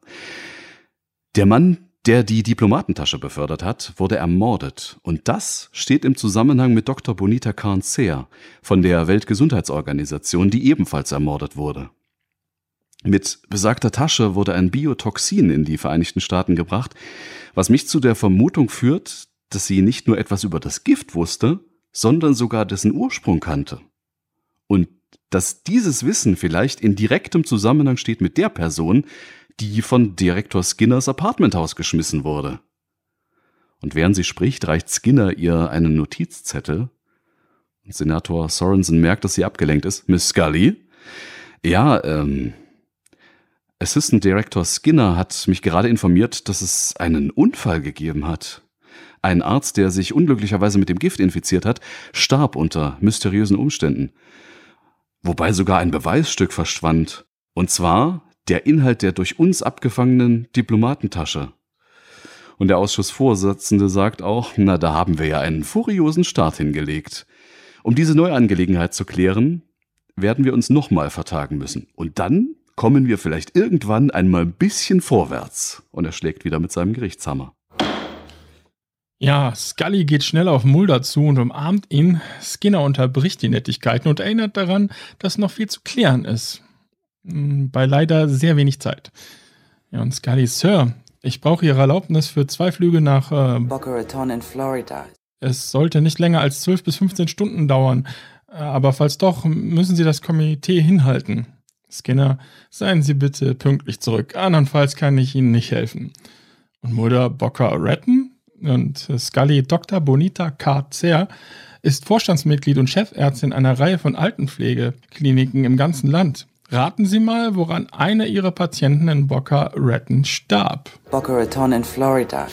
Der Mann, der die Diplomatentasche befördert hat, wurde ermordet. Und das steht im Zusammenhang mit Dr. Bonita Carncer von der Weltgesundheitsorganisation, die ebenfalls ermordet wurde. Mit besagter Tasche wurde ein Biotoxin in die Vereinigten Staaten gebracht, was mich zu der Vermutung führt, dass sie nicht nur etwas über das Gift wusste, sondern sogar dessen Ursprung kannte. Und dass dieses Wissen vielleicht in direktem Zusammenhang steht mit der Person, die von Direktor Skinners Apartmenthaus geschmissen wurde. Und während sie spricht, reicht Skinner ihr einen Notizzettel. Senator Sorensen merkt, dass sie abgelenkt ist. Miss Scully? Ja, ähm, Assistant Director Skinner hat mich gerade informiert, dass es einen Unfall gegeben hat. Ein Arzt, der sich unglücklicherweise mit dem Gift infiziert hat, starb unter mysteriösen Umständen. Wobei sogar ein Beweisstück verschwand. Und zwar der Inhalt der durch uns abgefangenen Diplomatentasche. Und der Ausschussvorsitzende sagt auch, na, da haben wir ja einen furiosen Start hingelegt. Um diese Neuangelegenheit zu klären, werden wir uns nochmal vertagen müssen. Und dann kommen wir vielleicht irgendwann einmal ein bisschen vorwärts. Und er schlägt wieder mit seinem Gerichtshammer. Ja, Scully geht schnell auf Mulder zu und umarmt ihn. Skinner unterbricht die Nettigkeiten und erinnert daran, dass noch viel zu klären ist. Hm, bei leider sehr wenig Zeit. Ja, und Scully, Sir, ich brauche Ihre Erlaubnis für zwei Flüge nach äh, Boca Raton in Florida. Es sollte nicht länger als 12 bis 15 Stunden dauern. Aber falls doch, müssen Sie das Komitee hinhalten. Skinner, seien Sie bitte pünktlich zurück, andernfalls kann ich Ihnen nicht helfen. Und Mulder Bocker retten? Und Scully Dr. Bonita Carter ist Vorstandsmitglied und Chefärztin einer Reihe von Altenpflegekliniken im ganzen Land. Raten Sie mal, woran einer Ihrer Patienten in Boca Raton starb. Boca Raton in Florida.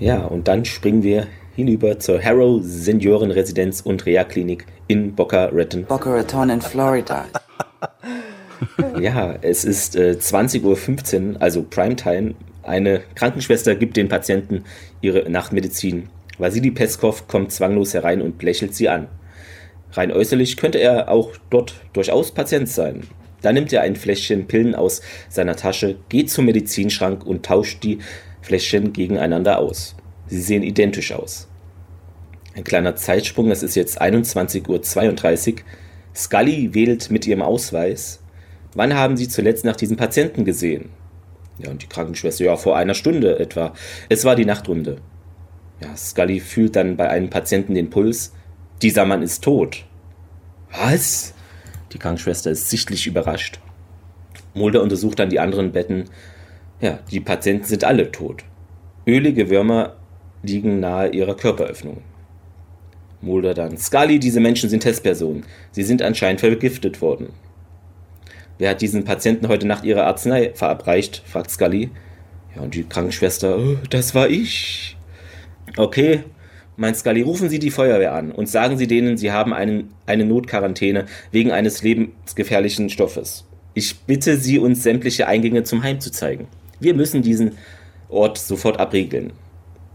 Ja, und dann springen wir hinüber zur Harrow Seniorenresidenz und Reha-Klinik in Boca Raton. Boca Raton in Florida. ja, es ist äh, 20.15 Uhr, also Primetime. Eine Krankenschwester gibt den Patienten ihre Nachtmedizin. Vasili Peskov kommt zwanglos herein und lächelt sie an. Rein äußerlich könnte er auch dort durchaus Patient sein. Da nimmt er ein Fläschchen Pillen aus seiner Tasche, geht zum Medizinschrank und tauscht die Fläschchen gegeneinander aus. Sie sehen identisch aus. Ein kleiner Zeitsprung, es ist jetzt 21.32 Uhr. Scully wählt mit ihrem Ausweis. Wann haben Sie zuletzt nach diesem Patienten gesehen? Ja, und die Krankenschwester, ja, vor einer Stunde etwa. Es war die Nachtrunde. Ja, Scully fühlt dann bei einem Patienten den Puls. Dieser Mann ist tot. Was? Die Krankenschwester ist sichtlich überrascht. Mulder untersucht dann die anderen Betten. Ja, die Patienten sind alle tot. Ölige Würmer liegen nahe ihrer Körperöffnung. Mulder dann. Scully, diese Menschen sind Testpersonen. Sie sind anscheinend vergiftet worden. Wer hat diesen Patienten heute Nacht ihre Arznei verabreicht? fragt Scully. Ja, und die Krankenschwester, oh, das war ich. Okay, meint Scully, rufen Sie die Feuerwehr an und sagen Sie denen, Sie haben einen, eine Notquarantäne wegen eines lebensgefährlichen Stoffes. Ich bitte Sie, uns sämtliche Eingänge zum Heim zu zeigen. Wir müssen diesen Ort sofort abriegeln.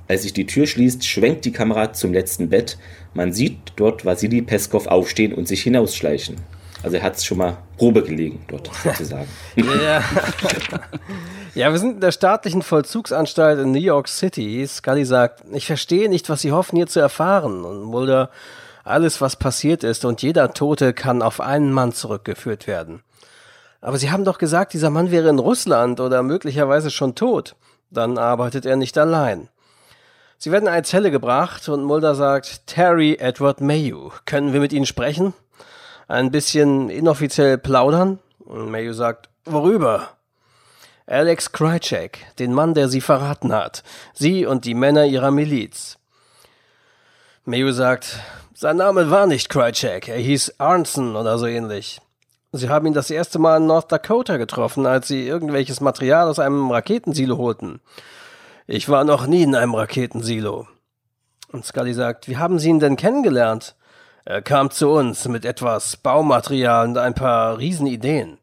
Als sich die Tür schließt, schwenkt die Kamera zum letzten Bett. Man sieht dort Vasili Peskov aufstehen und sich hinausschleichen. Also er hat es schon mal Probe gelegen dort, sozusagen. ja. ja, wir sind in der staatlichen Vollzugsanstalt in New York City. Scully sagt, ich verstehe nicht, was Sie hoffen hier zu erfahren. Und Mulder, alles, was passiert ist und jeder Tote kann auf einen Mann zurückgeführt werden. Aber Sie haben doch gesagt, dieser Mann wäre in Russland oder möglicherweise schon tot. Dann arbeitet er nicht allein. Sie werden in eine Zelle gebracht und Mulder sagt, Terry Edward Mayu, können wir mit Ihnen sprechen? Ein bisschen inoffiziell plaudern? Und Mayu sagt, worüber? Alex Krycek, den Mann, der sie verraten hat. Sie und die Männer ihrer Miliz. Mayu sagt, sein Name war nicht Krycek, er hieß Arnson oder so ähnlich. Sie haben ihn das erste Mal in North Dakota getroffen, als sie irgendwelches Material aus einem Raketensilo holten. Ich war noch nie in einem Raketensilo. Und Scully sagt, wie haben Sie ihn denn kennengelernt? Er kam zu uns mit etwas Baumaterial und ein paar Riesenideen.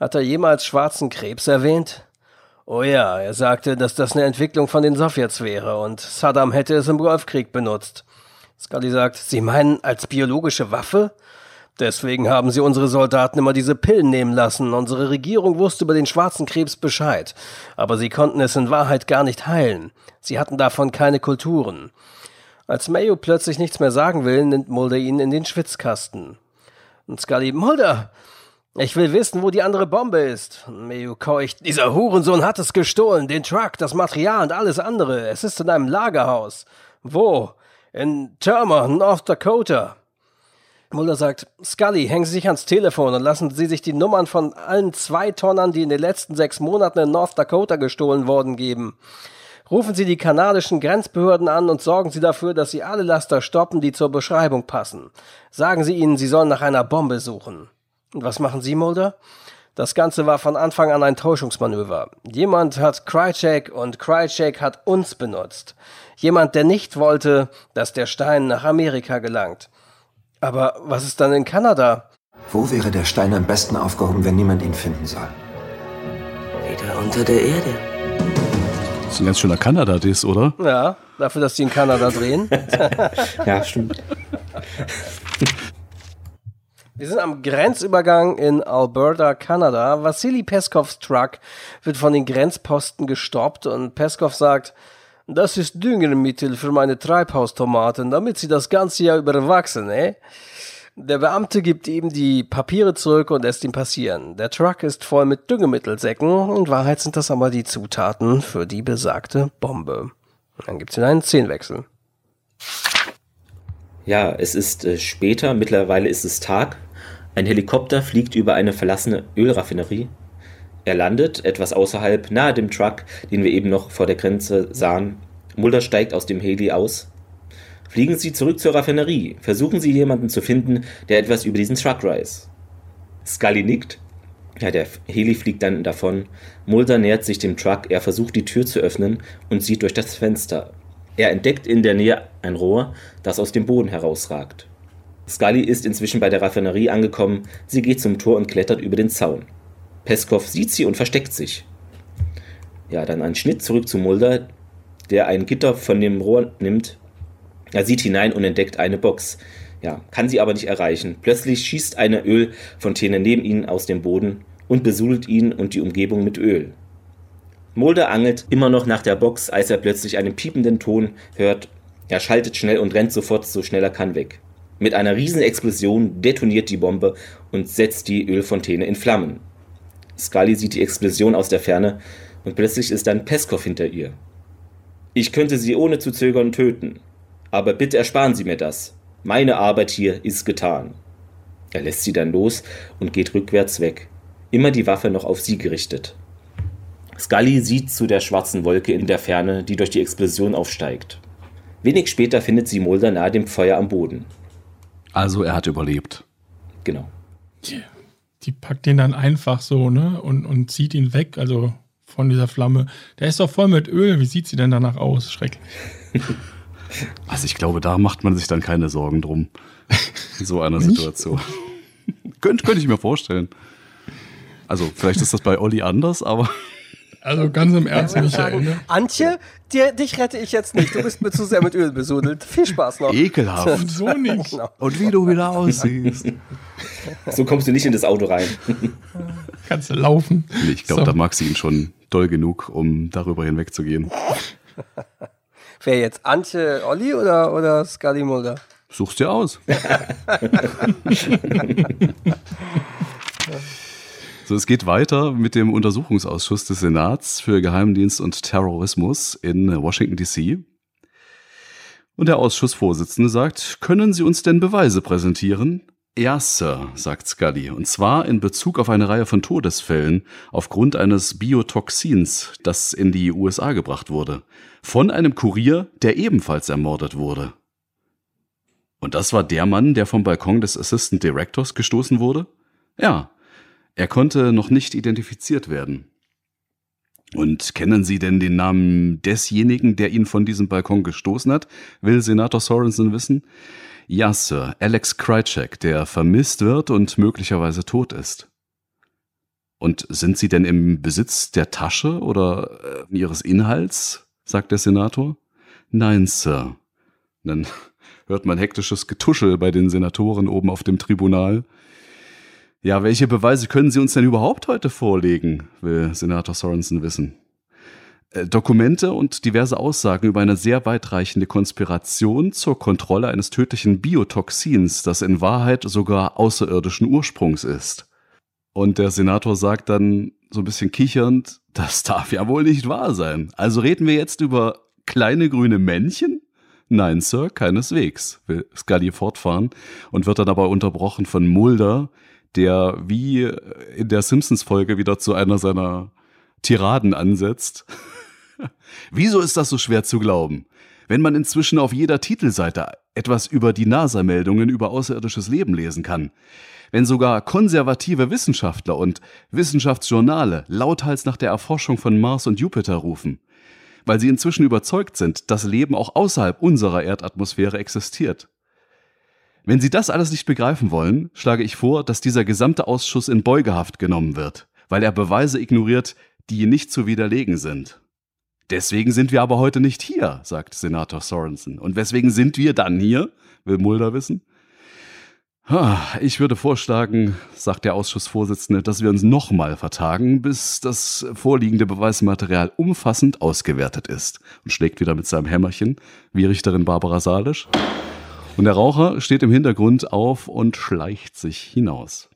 Hat er jemals schwarzen Krebs erwähnt? Oh ja, er sagte, dass das eine Entwicklung von den Sowjets wäre und Saddam hätte es im Golfkrieg benutzt. Scully sagt, Sie meinen als biologische Waffe? Deswegen haben sie unsere Soldaten immer diese Pillen nehmen lassen. Unsere Regierung wusste über den schwarzen Krebs Bescheid. Aber sie konnten es in Wahrheit gar nicht heilen. Sie hatten davon keine Kulturen. Als Mayo plötzlich nichts mehr sagen will, nimmt Mulder ihn in den Schwitzkasten. Und Scully, Mulder, ich will wissen, wo die andere Bombe ist. Mayo keucht, dieser Hurensohn hat es gestohlen, den Truck, das Material und alles andere. Es ist in einem Lagerhaus. Wo? In Termer, North Dakota. Mulder sagt, Scully, hängen Sie sich ans Telefon und lassen Sie sich die Nummern von allen zwei Tonnern, die in den letzten sechs Monaten in North Dakota gestohlen worden, geben. Rufen Sie die kanadischen Grenzbehörden an und sorgen Sie dafür, dass Sie alle Laster stoppen, die zur Beschreibung passen. Sagen Sie ihnen, Sie sollen nach einer Bombe suchen. Und was machen Sie, Mulder? Das Ganze war von Anfang an ein Täuschungsmanöver. Jemand hat Krycek und Krycek hat uns benutzt. Jemand, der nicht wollte, dass der Stein nach Amerika gelangt. Aber was ist dann in Kanada? Wo wäre der Stein am besten aufgehoben, wenn niemand ihn finden soll? Wieder unter der Erde. Das ist ein ganz schöner Kanada-Diss, oder? Ja, dafür, dass die in Kanada drehen. ja, stimmt. Wir sind am Grenzübergang in Alberta, Kanada. Vassili Peskovs Truck wird von den Grenzposten gestoppt und Peskov sagt, das ist Düngermittel für meine Treibhaustomaten, damit sie das ganze Jahr überwachsen, eh? Der Beamte gibt ihm die Papiere zurück und lässt ihn passieren. Der Truck ist voll mit Düngemittelsäcken. In Wahrheit sind das aber die Zutaten für die besagte Bombe. Dann gibt's wieder einen Szenenwechsel. Ja, es ist äh, später, mittlerweile ist es Tag. Ein Helikopter fliegt über eine verlassene Ölraffinerie. Er landet etwas außerhalb, nahe dem Truck, den wir eben noch vor der Grenze sahen. Mulder steigt aus dem Heli aus. Fliegen Sie zurück zur Raffinerie. Versuchen Sie jemanden zu finden, der etwas über diesen Truck weiß. Scully nickt. Ja, der Heli fliegt dann davon. Mulder nähert sich dem Truck. Er versucht, die Tür zu öffnen und sieht durch das Fenster. Er entdeckt in der Nähe ein Rohr, das aus dem Boden herausragt. Scully ist inzwischen bei der Raffinerie angekommen. Sie geht zum Tor und klettert über den Zaun. Peskov sieht sie und versteckt sich. Ja, dann ein Schnitt zurück zu Mulder, der ein Gitter von dem Rohr nimmt. Er sieht hinein und entdeckt eine Box. Ja, kann sie aber nicht erreichen. Plötzlich schießt eine Ölfontäne neben ihnen aus dem Boden und besudelt ihn und die Umgebung mit Öl. Mulder angelt immer noch nach der Box, als er plötzlich einen piependen Ton hört. Er schaltet schnell und rennt sofort so schnell er kann weg. Mit einer riesen Explosion detoniert die Bombe und setzt die Ölfontäne in Flammen. Scully sieht die Explosion aus der Ferne und plötzlich ist dann Peskov hinter ihr. Ich könnte sie ohne zu zögern töten, aber bitte ersparen Sie mir das. Meine Arbeit hier ist getan. Er lässt sie dann los und geht rückwärts weg, immer die Waffe noch auf sie gerichtet. Scully sieht zu der schwarzen Wolke in der Ferne, die durch die Explosion aufsteigt. Wenig später findet sie Mulder nahe dem Feuer am Boden. Also er hat überlebt. Genau. Die, die packt den dann einfach so, ne? Und, und zieht ihn weg, also von dieser Flamme. Der ist doch voll mit Öl. Wie sieht sie denn danach aus? Schrecklich. Also ich glaube, da macht man sich dann keine Sorgen drum. In so einer Situation. Könnte könnt ich mir vorstellen. Also vielleicht ist das bei Olli anders, aber Also ganz im Ernst, Michael. Ne? Antje, dir, dich rette ich jetzt nicht. Du bist mir zu sehr mit Öl besudelt. Viel Spaß noch. ekelhaft. So nicht. Genau. Und wie du wieder aussiehst. So kommst du nicht in das Auto rein. Kannst du laufen. Nee, ich glaube, So. da mag sie ihn schon doll genug, um darüber hinwegzugehen. Wer jetzt? Antje Olli oder, oder Scully Mulder? Such's dir aus. So, es geht weiter mit dem Untersuchungsausschuss des Senats für Geheimdienst und Terrorismus in Washington, D.C. Und der Ausschussvorsitzende sagt, können Sie uns denn Beweise präsentieren? Ja, Sir, sagt Scully, und zwar in Bezug auf eine Reihe von Todesfällen aufgrund eines Biotoxins, das in die USA gebracht wurde. Von einem Kurier, der ebenfalls ermordet wurde. Und das war der Mann, der vom Balkon des Assistant Directors gestoßen wurde? Ja, er konnte noch nicht identifiziert werden. Und kennen Sie denn den Namen desjenigen, der ihn von diesem Balkon gestoßen hat? Will Senator Sorensen wissen? Ja, Sir, Alex Krycek, der vermisst wird und möglicherweise tot ist. Und sind Sie denn im Besitz der Tasche oder äh, ihres Inhalts? sagt der Senator. Nein, Sir. Dann hört man hektisches Getuschel bei den Senatoren oben auf dem Tribunal. Ja, welche Beweise können Sie uns denn überhaupt heute vorlegen, will Senator Sorensen wissen. Äh, Dokumente und diverse Aussagen über eine sehr weitreichende Konspiration zur Kontrolle eines tödlichen Biotoxins, das in Wahrheit sogar außerirdischen Ursprungs ist. Und der Senator sagt dann so ein bisschen kichernd, das darf ja wohl nicht wahr sein. Also reden wir jetzt über kleine grüne Männchen? Nein, Sir, keineswegs, will Scully fortfahren und wird dann aber unterbrochen von Mulder, der wie in der Simpsons-Folge wieder zu einer seiner Tiraden ansetzt. Wieso ist das so schwer zu glauben? Wenn man inzwischen auf jeder Titelseite etwas über die NASA-Meldungen über außerirdisches Leben lesen kann, wenn sogar konservative Wissenschaftler und Wissenschaftsjournale lauthals nach der Erforschung von Mars und Jupiter rufen, weil sie inzwischen überzeugt sind, dass Leben auch außerhalb unserer Erdatmosphäre existiert. Wenn Sie das alles nicht begreifen wollen, schlage ich vor, dass dieser gesamte Ausschuss in Beugehaft genommen wird, weil er Beweise ignoriert, die nicht zu widerlegen sind. Deswegen sind wir aber heute nicht hier, sagt Senator Sorensen. Und weswegen sind wir dann hier? will Mulder wissen. Ich würde vorschlagen, sagt der Ausschussvorsitzende, dass wir uns nochmal vertagen, bis das vorliegende Beweismaterial umfassend ausgewertet ist. Und schlägt wieder mit seinem Hämmerchen, wie Richterin Barbara Salisch. Und der Raucher steht im Hintergrund auf und schleicht sich hinaus.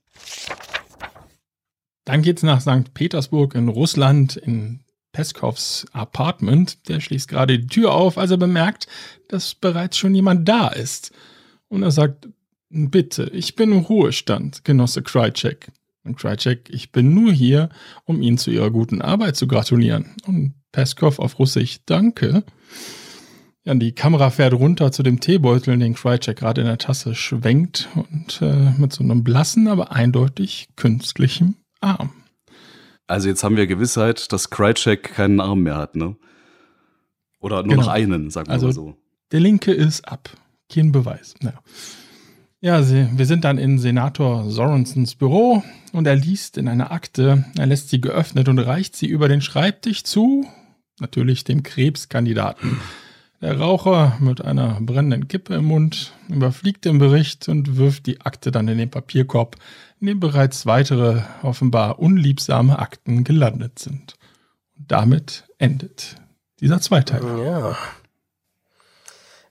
Dann geht's nach St. Petersburg in Russland in Peskovs Apartment. Der schließt gerade die Tür auf, als er bemerkt, dass bereits schon jemand da ist. Und er sagt, bitte, ich bin im Ruhestand, Genosse Krycek. Und Krycek, ich bin nur hier, um Ihnen zu Ihrer guten Arbeit zu gratulieren. Und Peskov auf Russisch, danke. Ja, die Kamera fährt runter zu dem Teebeutel, den Krychek gerade in der Tasse schwenkt und äh, mit so einem blassen, aber eindeutig künstlichem Arm. Also jetzt haben wir Gewissheit, dass Krychek keinen Arm mehr hat, ne? Oder nur Genau. noch einen, sagen wir Also mal so. der linke ist ab. Kein Beweis. Naja. Ja, sie, wir sind dann in Senator Sorensons Büro und er liest in einer Akte, er lässt sie geöffnet und reicht sie über den Schreibtisch zu, natürlich dem Krebskandidaten. Der Raucher mit einer brennenden Kippe im Mund überfliegt den Bericht und wirft die Akte dann in den Papierkorb, in dem bereits weitere, offenbar unliebsame Akten gelandet sind. Und damit endet dieser Zweiteil. Ja.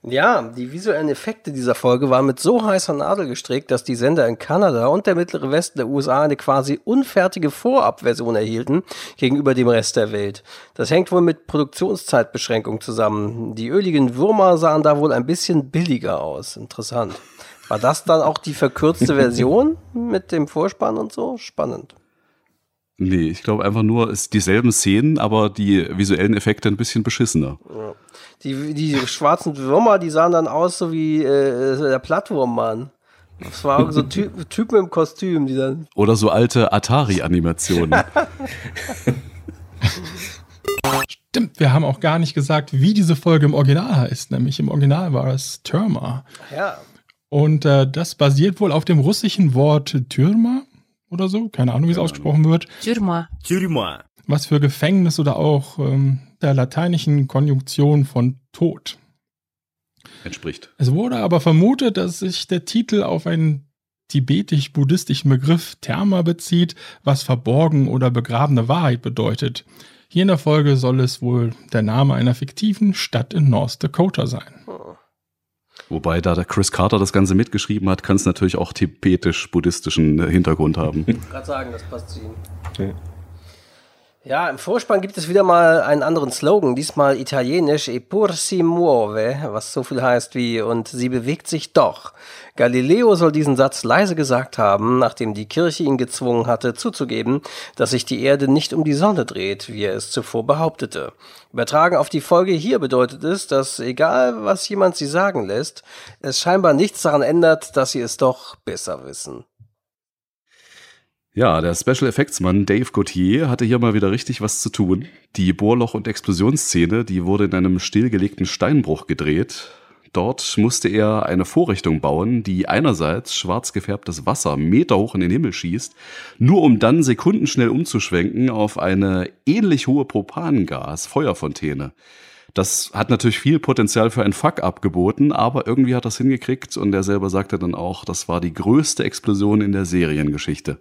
Ja, die visuellen Effekte dieser Folge waren mit so heißer Nadel gestrickt, dass die Sender in Kanada und der mittlere Westen der USA eine quasi unfertige Vorabversion erhielten gegenüber dem Rest der Welt. Das hängt wohl mit Produktionszeitbeschränkung zusammen. Die öligen Würmer sahen da wohl ein bisschen billiger aus. Interessant. War das dann auch die verkürzte Version mit dem Vorspann und so? Spannend. Nee, ich glaube einfach nur, es ist dieselben Szenen, aber die visuellen Effekte ein bisschen beschissener. Ja. Die, die schwarzen Würmer, die sahen dann aus so wie äh, der Plattwurmmann. Das war so Ty Typen im Kostüm, die dann. Oder so alte Atari-Animationen. Stimmt, wir haben auch gar nicht gesagt, wie diese Folge im Original heißt. Nämlich im Original war es Türma. Ja. Und äh, das basiert wohl auf dem russischen Wort Türma oder so. Keine Ahnung, wie es genau. ausgesprochen wird. Türma. Türma. Was für Gefängnis oder auch ähm, der lateinischen Konjunktion von Tod entspricht. Es wurde aber vermutet, dass sich der Titel auf einen tibetisch-buddhistischen Begriff Therma bezieht, was verborgen oder begrabene Wahrheit bedeutet. Hier in der Folge soll es wohl der Name einer fiktiven Stadt in North Dakota sein. Oh. Wobei, da der Chris Carter das Ganze mitgeschrieben hat, kann es natürlich auch tibetisch-buddhistischen Hintergrund haben. Ich wollte gerade sagen, das passt zu ihm. Ja, im Vorspann gibt es wieder mal einen anderen Slogan, diesmal italienisch e pur si muove, was so viel heißt wie und sie bewegt sich doch. Galileo soll diesen Satz leise gesagt haben, nachdem die Kirche ihn gezwungen hatte zuzugeben, dass sich die Erde nicht um die Sonne dreht, wie er es zuvor behauptete. Übertragen auf die Folge hier bedeutet es, dass egal was jemand sie sagen lässt, es scheinbar nichts daran ändert, dass sie es doch besser wissen. Ja, der Special Effects Mann Dave Gauthier hatte hier mal wieder richtig was zu tun. Die Bohrloch- und Explosionsszene, die wurde in einem stillgelegten Steinbruch gedreht. Dort musste er eine Vorrichtung bauen, die einerseits schwarz gefärbtes Wasser meterhoch in den Himmel schießt, nur um dann sekundenschnell umzuschwenken auf eine ähnlich hohe Propangas-Feuerfontäne. Das hat natürlich viel Potenzial für ein Fuck-up geboten, aber irgendwie hat das hingekriegt und er selber sagte dann auch, das war die größte Explosion in der Seriengeschichte.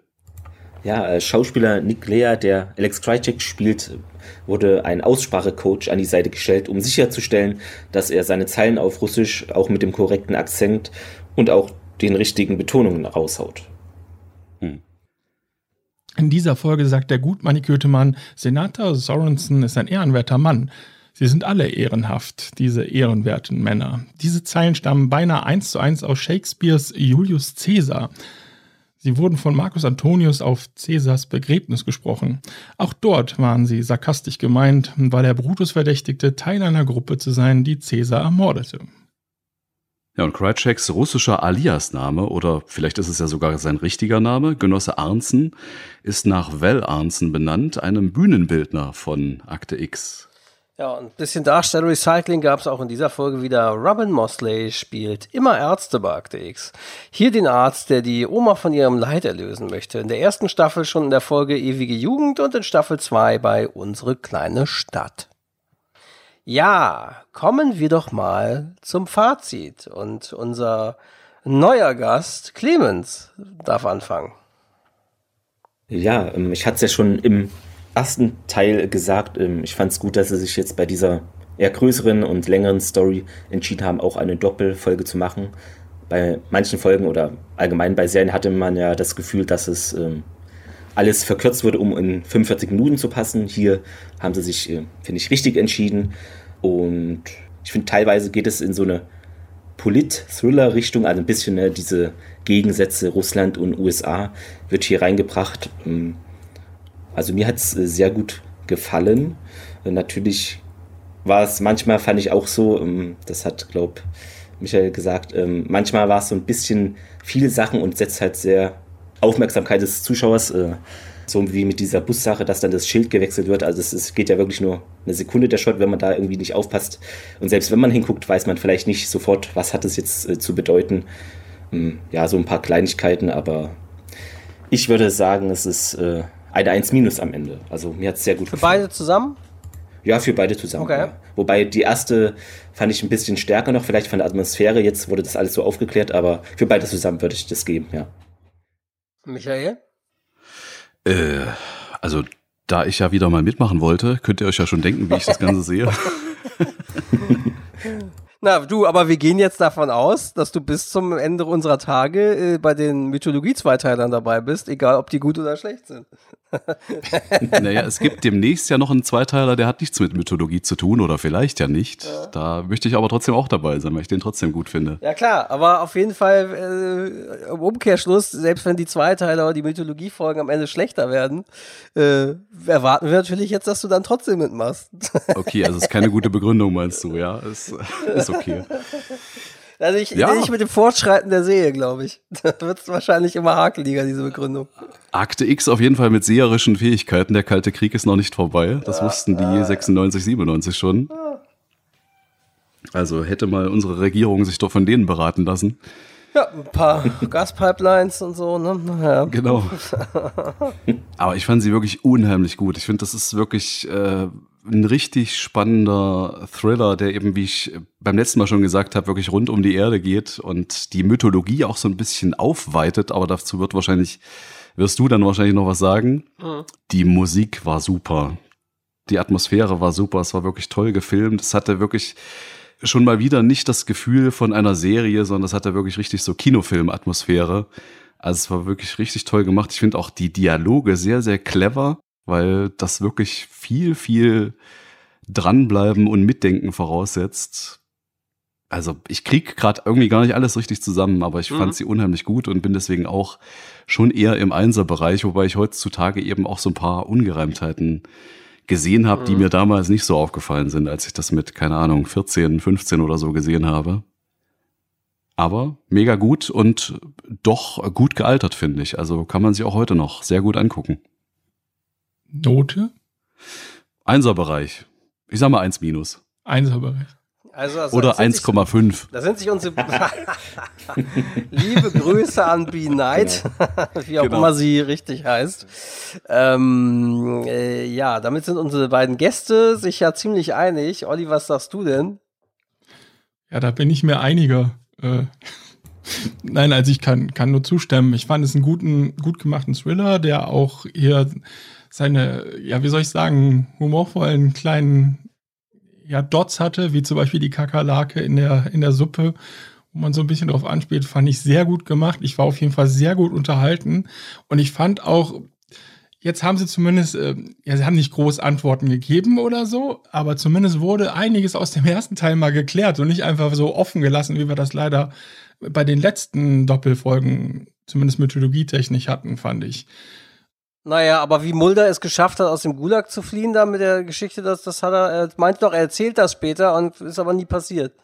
Ja, äh, Schauspieler Nick Lea, der Alex Krycek spielt, wurde ein Aussprachecoach an die Seite gestellt, um sicherzustellen, dass er seine Zeilen auf Russisch auch mit dem korrekten Akzent und auch den richtigen Betonungen raushaut. In dieser Folge sagt der gut manikürte Mann, Senator Sorensen ist ein ehrenwerter Mann. Sie sind alle ehrenhaft, diese ehrenwerten Männer. Diese Zeilen stammen beinahe eins zu eins aus Shakespeares Julius Caesar. Sie wurden von Marcus Antonius auf Caesars Begräbnis gesprochen. Auch dort waren sie sarkastisch gemeint, weil er Brutus verdächtigte, Teil einer Gruppe zu sein, die Caesar ermordete. Ja, und Krycheks russischer Alias-Name, oder vielleicht ist es ja sogar sein richtiger Name, Genosse Arnzen, ist nach Well Arnzen benannt, einem Bühnenbildner von Akte X. Ja, und ein bisschen Darstellerrecycling gab es auch in dieser Folge wieder. Robin Mosley spielt immer Ärzte bei Akte X. Hier den Arzt, der die Oma von ihrem Leid erlösen möchte. In der ersten Staffel schon in der Folge Ewige Jugend und in Staffel 2 bei Unsere kleine Stadt. Ja, kommen wir doch mal zum Fazit. Und unser neuer Gast, Clemens, darf anfangen. Ja, ähm, ich hatte es ja schon im ersten Teil gesagt, ähm, ich fand es gut, dass sie sich jetzt bei dieser eher größeren und längeren Story entschieden haben, auch eine Doppelfolge zu machen. Bei manchen Folgen oder allgemein bei Serien hatte man ja das Gefühl, dass es ähm, alles verkürzt wurde, um in 45 Minuten zu passen. Hier haben sie sich, äh, finde ich, richtig entschieden. Und ich finde, teilweise geht es in so eine Polit-Thriller-Richtung, also ein bisschen ne, diese Gegensätze Russland und USA wird hier reingebracht. Ähm, Also mir hat es sehr gut gefallen. Äh, Natürlich war es manchmal, fand ich auch so, ähm, das hat, glaub, Michael gesagt, ähm, manchmal war es so ein bisschen viele Sachen und setzt halt sehr Aufmerksamkeit des Zuschauers, äh, so wie mit dieser Bussache, dass dann das Schild gewechselt wird. Also es, geht ja wirklich nur eine Sekunde der Shot, wenn man da irgendwie nicht aufpasst. Und selbst wenn man hinguckt, weiß man vielleicht nicht sofort, was hat es jetzt äh, zu bedeuten. Ähm, ja, so ein paar Kleinigkeiten, aber ich würde sagen, es ist äh, eine 1 minus am Ende. Also mir hat es sehr gut Für gefallen. beide zusammen? Ja, für beide zusammen. Okay. Ja. Wobei die erste fand ich ein bisschen stärker noch, vielleicht von der Atmosphäre. Jetzt wurde das alles so aufgeklärt, aber für beide zusammen würde ich das geben, ja. Michael? Äh, also, da ich ja wieder mal mitmachen wollte, könnt ihr euch ja schon denken, wie ich das Ganze sehe. Na, du, aber wir gehen jetzt davon aus, dass du bis zum Ende unserer Tage äh, bei den Mythologie-Zweiteilern dabei bist, egal ob die gut oder schlecht sind. naja, es gibt demnächst ja noch einen Zweiteiler, der hat nichts mit Mythologie zu tun oder vielleicht ja nicht. Da möchte ich aber trotzdem auch dabei sein, weil ich den trotzdem gut finde. Ja klar, aber auf jeden Fall äh, im Umkehrschluss, selbst wenn die Zweiteiler oder die Mythologie-Folgen am Ende schlechter werden, äh, erwarten wir natürlich jetzt, dass du dann trotzdem mitmachst. Okay, also ist keine gute Begründung, meinst du, ja? Ist, ist okay. Also ich, Ja. ich mit dem Fortschreiten der Serie, glaube ich. Da wird es wahrscheinlich immer hakeliger, diese Begründung. Akte X auf jeden Fall mit seherischen Fähigkeiten. Der Kalte Krieg ist noch nicht vorbei. Das wussten die 96, 97 schon. Also hätte mal unsere Regierung sich doch von denen beraten lassen. Ja, ein paar Gaspipelines und so, ne? Ja. Genau. Aber ich fand sie wirklich unheimlich gut. Ich finde, das ist wirklich äh, ein richtig spannender Thriller, der eben, wie ich beim letzten Mal schon gesagt habe, wirklich rund um die Erde geht und die Mythologie auch so ein bisschen aufweitet. Aber dazu wird wahrscheinlich, wirst du dann wahrscheinlich noch was sagen. Mhm. Die Musik war super. Die Atmosphäre war super. Es war wirklich toll gefilmt. Es hatte wirklich schon mal wieder nicht das Gefühl von einer Serie, sondern es hatte wirklich richtig so Kinofilm-Atmosphäre. Also es war wirklich richtig toll gemacht. Ich finde auch die Dialoge sehr, sehr clever, weil das wirklich viel, viel dranbleiben und mitdenken voraussetzt. Also ich krieg gerade irgendwie gar nicht alles richtig zusammen, aber ich Mhm. fand sie unheimlich gut und bin deswegen auch schon eher im Einser-Bereich, wobei ich heutzutage eben auch so ein paar Ungereimtheiten gesehen habe, die Mhm. mir damals nicht so aufgefallen sind, als ich das mit, keine Ahnung, 14, 15 oder so gesehen habe. Aber mega gut und doch gut gealtert, finde ich. Also kann man sich auch heute noch sehr gut angucken. Note? Einser-Bereich. Ich sag mal 1 minus. Einser-Bereich. Also, also Oder das sind sich- 1,5. Da sind sich unsere liebe Grüße an B Knight, wie auch Genau. immer sie richtig heißt. Ähm, äh, ja, damit sind unsere beiden Gäste sich ja ziemlich einig. Olli, was sagst du denn? Ja, da bin ich mir einiger. Äh, Nein, also ich kann, kann nur zustimmen. Ich fand es einen guten, gut gemachten Thriller, der auch hier seine, ja, wie soll ich sagen, humorvollen kleinen ja, Dots hatte, wie zum Beispiel die Kakerlake in der, in der Suppe, wo man so ein bisschen drauf anspielt, fand ich sehr gut gemacht. Ich war auf jeden Fall sehr gut unterhalten. Und ich fand auch, jetzt haben sie zumindest, äh, ja, sie haben nicht groß Antworten gegeben oder so, aber zumindest wurde einiges aus dem ersten Teil mal geklärt und nicht einfach so offen gelassen, wie wir das leider bei den letzten Doppelfolgen, zumindest mythologietechnisch hatten, fand ich. Naja, aber wie Mulder es geschafft hat, aus dem Gulag zu fliehen, da mit der Geschichte, das, das hat er, er meint doch, er erzählt das später und ist aber nie passiert.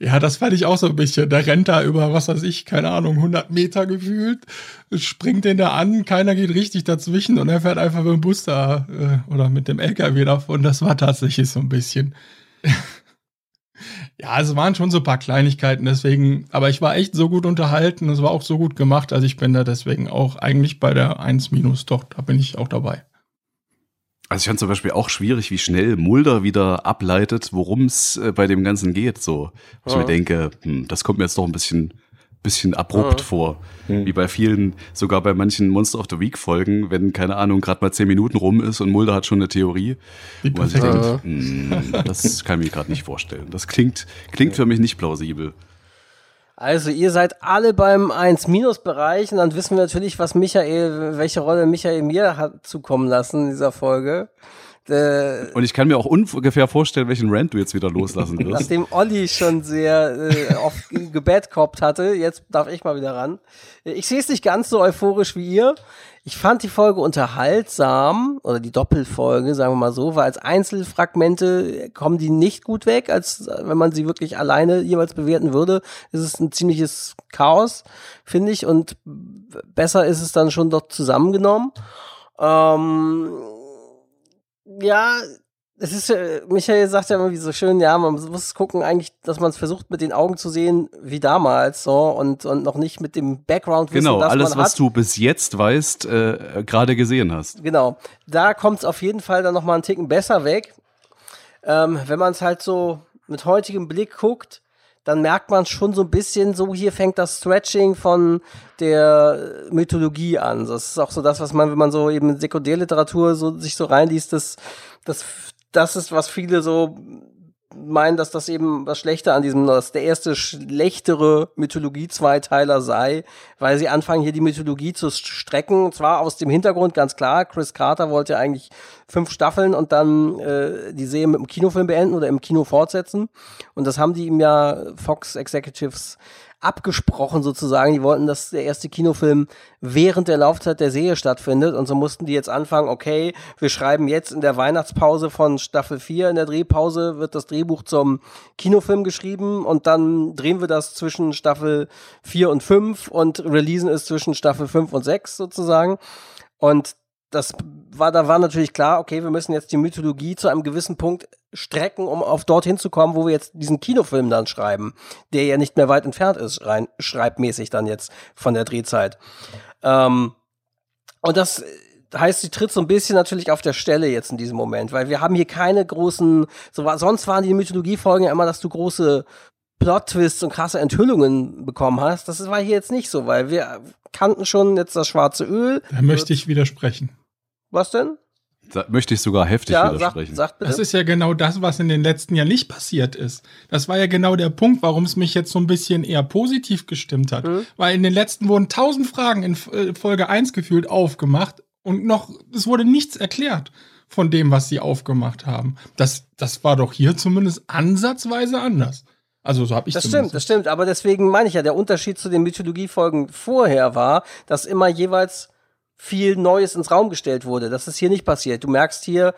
Ja, das fand ich auch so ein bisschen. Der rennt da über, was weiß ich, keine Ahnung, 100 Meter gefühlt, springt den da an, keiner geht richtig dazwischen und er fährt einfach mit dem Bus da äh, oder mit dem LKW davon. Das war tatsächlich so ein bisschen. Ja, es waren schon so ein paar Kleinigkeiten, deswegen, aber ich war echt so gut unterhalten, es war auch so gut gemacht, also ich bin da deswegen auch eigentlich bei der 1 minus, doch, da bin ich auch dabei. Also ich fand zum Beispiel auch schwierig, wie schnell Mulder wieder ableitet, worum es äh, bei dem Ganzen geht. So, wo ich Ja. mir denke, hm, das kommt mir jetzt doch ein bisschen, bisschen abrupt Ja. vor. Wie bei vielen, sogar bei manchen Monster of the Week Folgen, wenn, keine Ahnung, gerade mal zehn Minuten rum ist und Mulder hat schon eine Theorie. Wie wo man sich denkt, das kann ich mir gerade nicht vorstellen. Das klingt, klingt für mich nicht plausibel. Also, ihr seid alle beim 1-Bereich und dann wissen wir natürlich, was Michael, welche Rolle Michael mir hat zukommen lassen in dieser Folge. Äh, Und ich kann mir auch ungefähr vorstellen, welchen Rant du jetzt wieder loslassen wirst. Nachdem Olli schon sehr äh, oft gebadcoppt hatte, jetzt darf ich mal wieder ran. Ich sehe es nicht ganz so euphorisch wie ihr. Ich fand die Folge unterhaltsam, oder die Doppelfolge, sagen wir mal so, weil als Einzelfragmente kommen die nicht gut weg, als wenn man sie wirklich alleine jeweils bewerten würde. Es ist ein ziemliches Chaos, finde ich, und besser ist es dann schon dort zusammengenommen. Ähm, ja, es ist, äh, Michael sagt ja immer wie so schön, ja, man muss gucken eigentlich, dass man es versucht mit den Augen zu sehen, wie damals, so, und, und noch nicht mit dem Background wissen, Genau, alles, was hat. du bis jetzt weißt, äh, gerade gesehen hast. Genau, da kommt es auf jeden Fall dann noch mal einen Ticken besser weg. Ähm, wenn man es halt so mit heutigem Blick guckt, dann merkt man schon so ein bisschen, so hier fängt das Stretching von der Mythologie an. Das ist auch so das, was man, wenn man so eben Sekundärliteratur so, sich so reinliest, das, das, das ist, was viele so meinen, dass das eben das Schlechte an diesem, dass der erste schlechtere Mythologie-Zweiteiler sei, weil sie anfangen, hier die Mythologie zu strecken. Und zwar aus dem Hintergrund ganz klar, Chris Carter wollte eigentlich fünf Staffeln und dann äh, die Serie mit dem Kinofilm beenden oder im Kino fortsetzen. Und das haben die ihm ja Fox Executives abgesprochen sozusagen. Die wollten, dass der erste Kinofilm während der Laufzeit der Serie stattfindet. Und so mussten die jetzt anfangen, okay, wir schreiben jetzt in der Weihnachtspause von Staffel 4, in der Drehpause wird das Drehbuch zum Kinofilm geschrieben und dann drehen wir das zwischen Staffel 4 und 5 und releasen es zwischen Staffel 5 und 6 sozusagen. Und das war, da war natürlich klar, okay, wir müssen jetzt die Mythologie zu einem gewissen Punkt strecken, um auf dorthin zu kommen, wo wir jetzt diesen Kinofilm dann schreiben, der ja nicht mehr weit entfernt ist, rein schreibmäßig dann jetzt von der Drehzeit. Ähm, und das heißt, sie tritt so ein bisschen natürlich auf der Stelle jetzt in diesem Moment, weil wir haben hier keine großen, so sonst waren die Mythologiefolgen ja immer, dass du große Plot-Twists und krasse Enthüllungen bekommen hast. Das war hier jetzt nicht so, weil wir kannten schon jetzt das schwarze Öl. Da möchte ich widersprechen. Was denn? Da möchte ich sogar heftig Ja, sag, widersprechen. sag bitte. Das ist ja genau das, was in den letzten Jahren nicht passiert ist. Das war ja genau der Punkt, warum es mich jetzt so ein bisschen eher positiv gestimmt hat. Mhm. Weil in den letzten wurden tausend Fragen in äh, Folge 1 gefühlt aufgemacht und noch, es wurde nichts erklärt von dem, was sie aufgemacht haben. Das, das war doch hier zumindest ansatzweise anders. Also so habe ich Das zumindest- stimmt, das stimmt. Aber deswegen meine ich ja, der Unterschied zu den Mythologiefolgen vorher war, dass immer jeweils viel Neues ins Raum gestellt wurde. Das ist hier nicht passiert. Du merkst hier,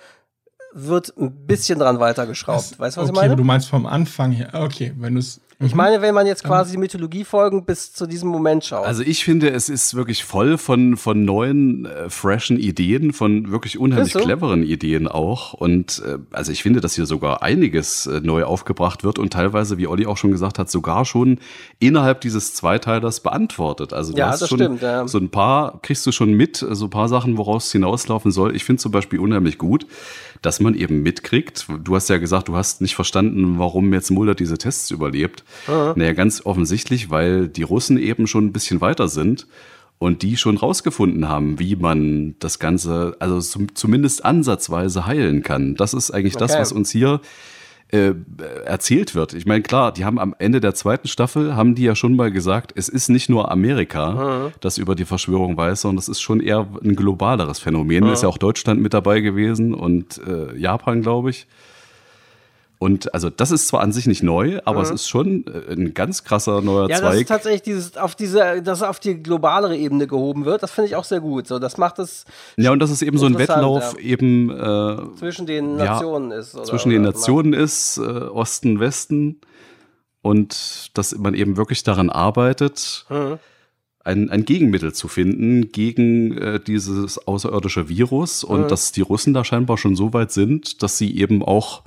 wird ein bisschen dran weitergeschraubt. weißt du, was okay, ich meine? du meinst vom Anfang her. Okay, wenn du es. Ich meine, wenn man jetzt quasi die Mythologiefolgen bis zu diesem Moment schaut. Also ich finde, es ist wirklich voll von, von neuen, äh, freshen Ideen, von wirklich unheimlich cleveren Ideen auch. Und äh, also ich finde, dass hier sogar einiges äh, neu aufgebracht wird und teilweise, wie Olli auch schon gesagt hat, sogar schon innerhalb dieses Zweiteilers beantwortet. Also du Ja, hast das schon stimmt, ja. so ein paar, kriegst du schon mit, äh, so ein paar Sachen, woraus es hinauslaufen soll. Ich finde zum Beispiel unheimlich gut, dass man eben mitkriegt, du hast ja gesagt, du hast nicht verstanden, warum jetzt Mulder diese Tests überlebt. Mhm. Naja, ganz offensichtlich, weil die Russen eben schon ein bisschen weiter sind und die schon rausgefunden haben, wie man das Ganze, also zum, zumindest ansatzweise heilen kann. Das ist eigentlich das, Okay. was uns hier äh, erzählt wird. Ich meine, klar, die haben am Ende der zweiten Staffel, haben die ja schon mal gesagt, es ist nicht nur Amerika, Mhm. das über die Verschwörung weiß, sondern es ist schon eher ein globaleres Phänomen. Mhm. Ist ja auch Deutschland mit dabei gewesen und äh, Japan, glaube ich. Und also das ist zwar an sich nicht neu, aber Mhm. es ist schon äh, ein ganz krasser neuer ja, das Zweig. ist tatsächlich dieses, auf diese, dass auf die globalere Ebene gehoben wird. Das finde ich auch sehr gut. So, das macht es Ja, und dass es eben so ein Wettlauf ja. eben äh, zwischen den ja, Nationen ist. Oder, zwischen den Nationen ist, äh, Osten, Westen. Und dass man eben wirklich daran arbeitet, Mhm. ein, ein Gegenmittel zu finden gegen äh, dieses außerirdische Virus. Und Mhm. dass die Russen da scheinbar schon so weit sind, dass sie eben auch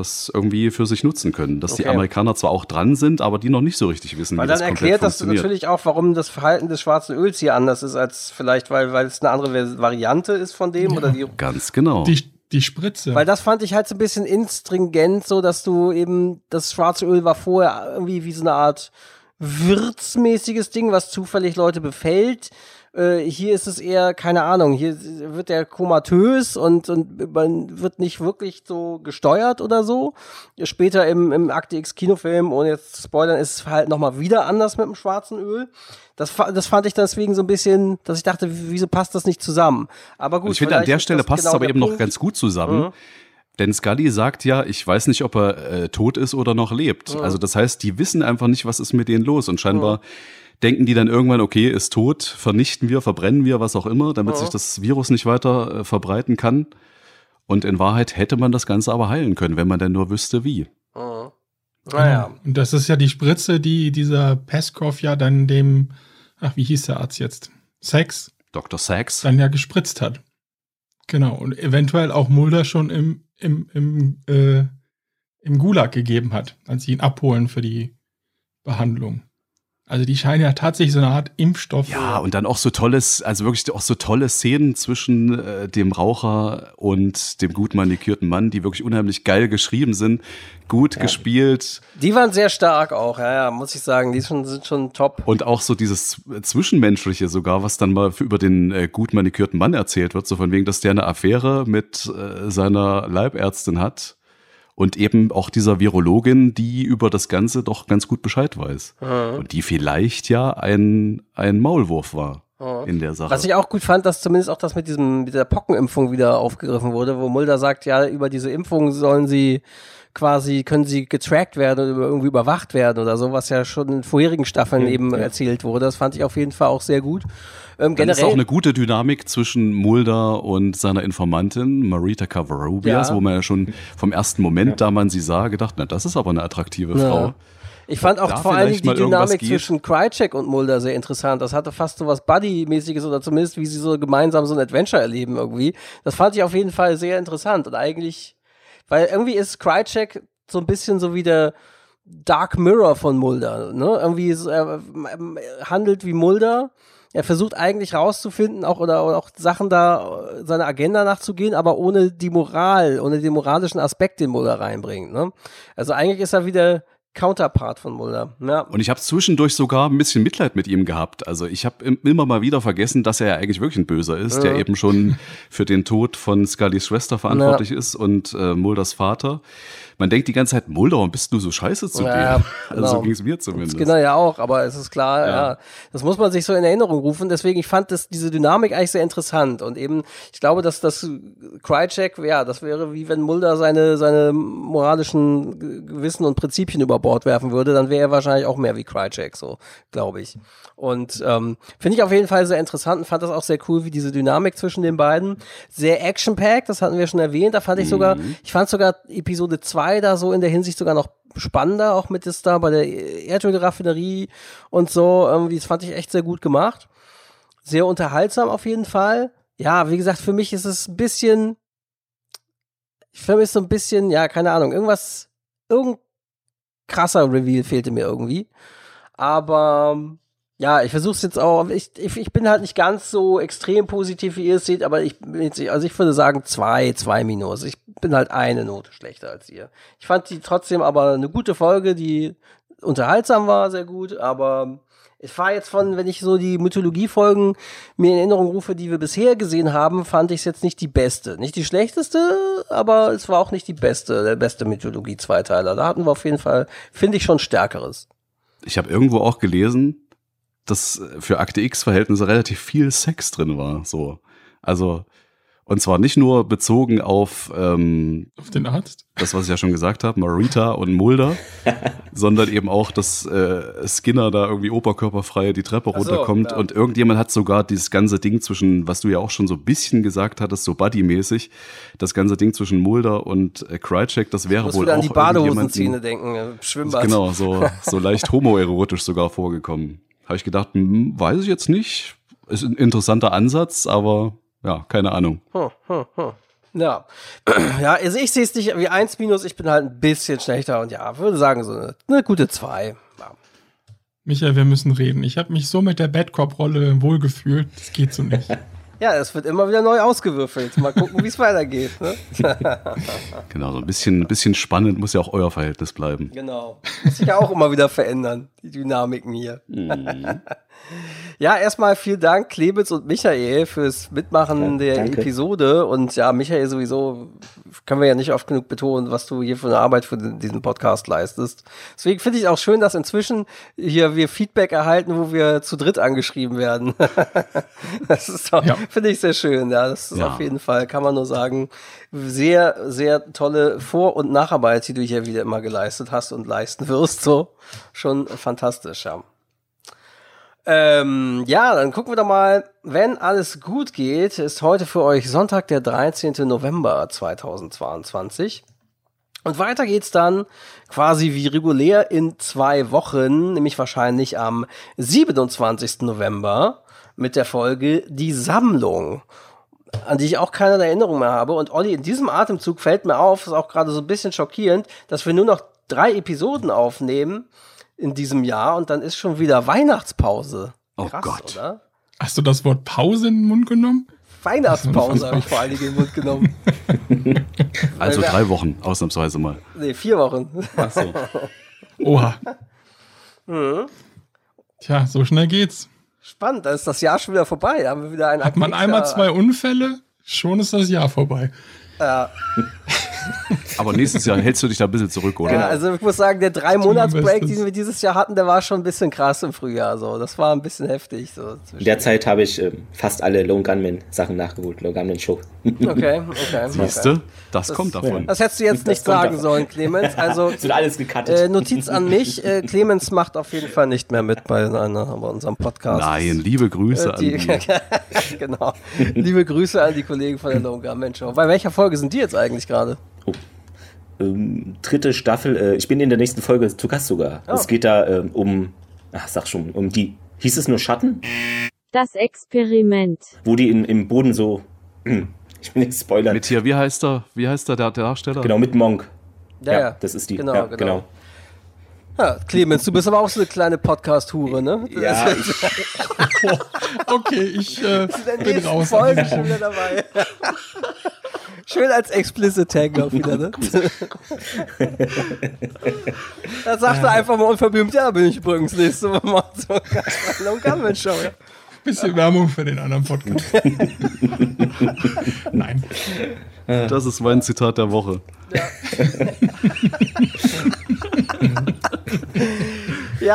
das irgendwie für sich nutzen können. Dass die Okay. Amerikaner zwar auch dran sind, aber die noch nicht so richtig wissen, Weil wie dann das komplett erklärt das funktioniert. natürlich auch, warum das Verhalten des schwarzen Öls hier anders ist, als vielleicht, weil, weil es eine andere Variante ist von dem oder die. Ganz genau. Die, die Spritze. Weil das fand ich halt so ein bisschen instringent, so dass du eben, das schwarze Öl war vorher irgendwie wie so eine Art würzmäßiges Ding, was zufällig Leute befällt. Äh, hier ist es eher, keine Ahnung, hier wird der komatös und, und man wird nicht wirklich so gesteuert oder so. Später im, im Akte X Kinofilm, ohne jetzt zu spoilern, ist es halt nochmal wieder anders mit dem schwarzen Öl. Das, das fand ich deswegen so ein bisschen, dass ich dachte, wieso passt das nicht zusammen? Aber gut. ich finde, an der Stelle passt es genau aber eben Punkt. noch ganz gut zusammen. Mhm. Denn Scully sagt ja, ich weiß nicht, ob er äh, tot ist oder noch lebt. Mhm. Also das heißt, die wissen einfach nicht, was ist mit denen los. Und scheinbar denken die dann irgendwann, okay, ist tot, vernichten wir, verbrennen wir, was auch immer, damit Mhm. sich das Virus nicht weiter äh, verbreiten kann. Und in Wahrheit hätte man das Ganze aber heilen können, wenn man denn nur wüsste, wie. Mhm. Naja. Und das ist ja die Spritze, die dieser Peskov ja dann dem, ach, wie hieß der Arzt jetzt? Sex Dr. Sachs. dann ja gespritzt hat. Genau. Und eventuell auch Mulder schon im, im, im, äh, im Gulag gegeben hat, als sie ihn abholen für die Behandlung. Also die scheinen ja tatsächlich so eine Art Impfstoff. Ja, und dann auch so tolles, also wirklich auch so tolle Szenen zwischen äh, dem Raucher und dem gut manikürten Mann, die wirklich unheimlich geil geschrieben sind, gut gespielt Die waren sehr stark auch, ja, ja, muss ich sagen. Die schon, sind schon top. und auch so dieses Zwischenmenschliche sogar, was dann mal für, über den äh, gut manikürten Mann erzählt wird, so von wegen, dass der eine Affäre mit äh, seiner Leibärztin hat und eben auch dieser Virologin, die über das Ganze doch ganz gut Bescheid weiß Mhm. und die vielleicht ja ein, ein Maulwurf war Mhm. in der Sache. Was ich auch gut fand, dass zumindest auch das mit diesem, mit der Pockenimpfung wieder aufgegriffen wurde, wo Mulder sagt, ja, über diese Impfung sollen sie quasi, können sie getrackt werden oder irgendwie überwacht werden oder so, was ja schon in vorherigen Staffeln eben erzählt wurde. Das fand ich auf jeden Fall auch sehr gut. Ähm, Dann ist generell, auch eine gute Dynamik zwischen Mulder und seiner Informantin Marita Covarrubias, Ja. wo man ja schon vom ersten Moment, da man sie sah, gedacht, na, das ist aber eine attraktive Ja. Frau. Ich fand auch vor allem die Dynamik zwischen Krycek und Mulder sehr interessant. Das hatte fast so was Buddy-mäßiges oder zumindest wie sie so gemeinsam so ein Adventure erleben irgendwie. Das fand ich auf jeden Fall sehr interessant und eigentlich, weil irgendwie ist Krycek so ein bisschen so wie der Dark Mirror von Mulder. Ne? Irgendwie ist, ähm, handelt wie Mulder. Er versucht eigentlich rauszufinden, auch oder, oder auch Sachen da, seiner Agenda nachzugehen, aber ohne die Moral, ohne den moralischen Aspekt, den Mulder reinbringt. Ne? Also eigentlich ist er wieder Counterpart von Mulder. Ja. Und ich habe zwischendurch sogar ein bisschen Mitleid mit ihm gehabt. Also ich habe immer mal wieder vergessen, dass er ja eigentlich wirklich ein Böser ist, Ja. der eben schon für den Tod von Scullys Schwester verantwortlich ist und äh, Mulders Vater. Man denkt die ganze Zeit, Mulder, warum bist du so scheiße zu Ja, dir? genau. Also so ging es mir zumindest. Skinner ja auch, aber es ist klar, ja. Ja. Das muss man sich so in Erinnerung rufen. Deswegen, ich fand das, diese Dynamik eigentlich sehr interessant. Und eben, ich glaube, dass das Crycheck, ja, das wäre wie wenn Mulder seine, seine moralischen Ge- Gewissen und Prinzipien über Bord werfen würde, dann wäre er wahrscheinlich auch mehr wie Crycheck, so, glaube ich. Und ähm, finde ich auf jeden Fall sehr interessant und fand das auch sehr cool, wie diese Dynamik zwischen den beiden. Sehr action-packed, das hatten wir schon erwähnt. Da fand ich sogar, ich fand sogar Episode 2 da so in der Hinsicht sogar noch spannender, auch mit das da bei der Erdölraffinerie und so. Irgendwie, das fand ich echt sehr gut gemacht. Sehr unterhaltsam auf jeden Fall. Ja, wie gesagt, für mich ist es ein bisschen, mich ist so ein bisschen, ja, keine Ahnung, irgendwas, irgendein krasser Reveal fehlte mir irgendwie. Aber ja, ich versuche es jetzt auch. Ich, ich, ich bin halt nicht ganz so extrem positiv, wie ihr es seht, aber ich also ich würde sagen zwei, zwei Minus. Ich bin halt eine Note schlechter als ihr. Ich fand die trotzdem aber eine gute Folge, die unterhaltsam war, sehr gut, aber ich war jetzt von, wenn ich so die Mythologie-Folgen mir in Erinnerung rufe, die wir bisher gesehen haben, fand ich es jetzt nicht die beste. Nicht die schlechteste, aber es war auch nicht die beste, der beste Mythologie-Zweiteiler. Da hatten wir auf jeden Fall, finde ich, schon stärkeres. Ich habe irgendwo auch gelesen, dass für Akte X-Verhältnisse relativ viel Sex drin war. So. Also, und zwar nicht nur bezogen auf, ähm, Auf den Arzt? das, was ich ja schon gesagt habe, Marita und Mulder, sondern eben auch, dass äh, Skinner da irgendwie oberkörperfrei die Treppe so, runterkommt ja. und irgendjemand hat sogar dieses ganze Ding zwischen, was du ja auch schon so ein bisschen gesagt hattest, so Buddy-mäßig, das ganze Ding zwischen Mulder und äh, Krycek, das wäre wohl auch an die Badehosenzähne denken, äh, Schwimmbad. Genau, so, so leicht homoerotisch sogar vorgekommen. Habe ich gedacht, hm, weiß ich jetzt nicht. Ist ein interessanter Ansatz, aber ja, keine Ahnung. Hm, hm, hm. Ja. ja, also ich sehe es nicht wie 1 minus, ich bin halt ein bisschen schlechter und ja, würde sagen so eine, eine gute 2. Ja. Michael, wir müssen reden. Ich habe mich so mit der Bad Cop-Rolle wohlgefühlt. Das geht so nicht. ja, es wird immer wieder neu ausgewürfelt. Mal gucken, wie es weitergeht. Ne? Genau, so ein bisschen, ein bisschen spannend muss ja auch euer Verhältnis bleiben. genau. Muss sich ja auch immer wieder verändern, die Dynamiken hier. Ja, erstmal vielen Dank, Clemens und Michael, fürs Mitmachen Ja, der danke. Episode. Und ja, Michael sowieso, können wir ja nicht oft genug betonen, was du hier für eine Arbeit für den- diesen Podcast leistest. Deswegen finde ich auch schön, dass inzwischen hier wir Feedback erhalten, wo wir zu dritt angeschrieben werden. das ist doch, Ja. finde ich sehr schön. Ja, das ist Ja. auf jeden Fall, kann man nur sagen, sehr, sehr tolle Vor- und Nacharbeit, die du hier wieder immer geleistet hast und leisten wirst. So, schon fantastisch, ja. Ähm, ja, dann gucken wir doch mal, wenn alles gut geht, ist heute für euch Sonntag, der 13. November 2022. Und weiter geht's dann quasi wie regulär in zwei Wochen, nämlich wahrscheinlich am 27. November mit der Folge Die Sammlung, an die ich auch keine Erinnerung mehr habe. Und Olli, in diesem Atemzug fällt mir auf, ist auch gerade so ein bisschen schockierend, dass wir nur noch drei Episoden aufnehmen in diesem Jahr und dann ist schon wieder Weihnachtspause. Oh Krass, Gott. oder? Hast du das Wort Pause in den Mund genommen? Weihnachtspause habe ich vor allen Dingen in den Mund genommen. Also drei Wochen, ausnahmsweise mal. Nee, vier Wochen. Ach so. Oha. Mhm. Tja, so schnell geht's. Spannend, da ist das Jahr schon wieder vorbei. Da haben wir wieder ein Hat man einmal zwei Unfälle, schon ist das Jahr vorbei. Ja. Aber nächstes Jahr hältst du dich da ein bisschen zurück, oder? Ja, also ich muss sagen, der drei monats break den wir dieses Jahr hatten, der war schon ein bisschen krass im Frühjahr. So. Das war ein bisschen heftig. So In der Zeit habe ich ähm, fast alle Lone Gunman Sachen nachgeholt. Lone Gunman Show. Okay, okay. Siehste, okay. das, kommt davon. Das hättest du jetzt nicht kommt sagen davon. sollen, Clemens. Also Es wird alles gecuttet. äh, Notiz an mich, äh, Clemens macht auf jeden Fall nicht mehr mit bei, einer, bei unserem Podcast. Nein, liebe Grüße Äh, an die, die. genau. Liebe Grüße an die Kollegen von der Lone Gunman Show. Bei welcher Folge sind die jetzt eigentlich gerade? ähm, dritte Staffel. Äh, ich bin in der nächsten Folge zu Gast sogar. Oh. Es geht da ähm, um, ach, sag schon, um die, hieß es nur Schatten? Das Experiment. Wo die in, im Boden so, ich bin jetzt Spoiler. Mit hier, wie heißt er? Wie heißt der, der Darsteller? genau, mit Monk. Ja, ja. das ist die. Genau, ja, genau. genau. Ja, Clemens, du bist aber auch so eine kleine Podcast-Hure, ne? Ja, Das- Okay, ich äh, bin raus. Folge schon wieder dabei. Schön als explicit Tag auch wieder, ne? da sagt er einfach mal unverblümt, ja, bin ich übrigens nächste Woche mal so Long Gunman Show. Bisschen Werbung für den anderen Podcast. Nein. Das ist mein Zitat der Woche. Ja,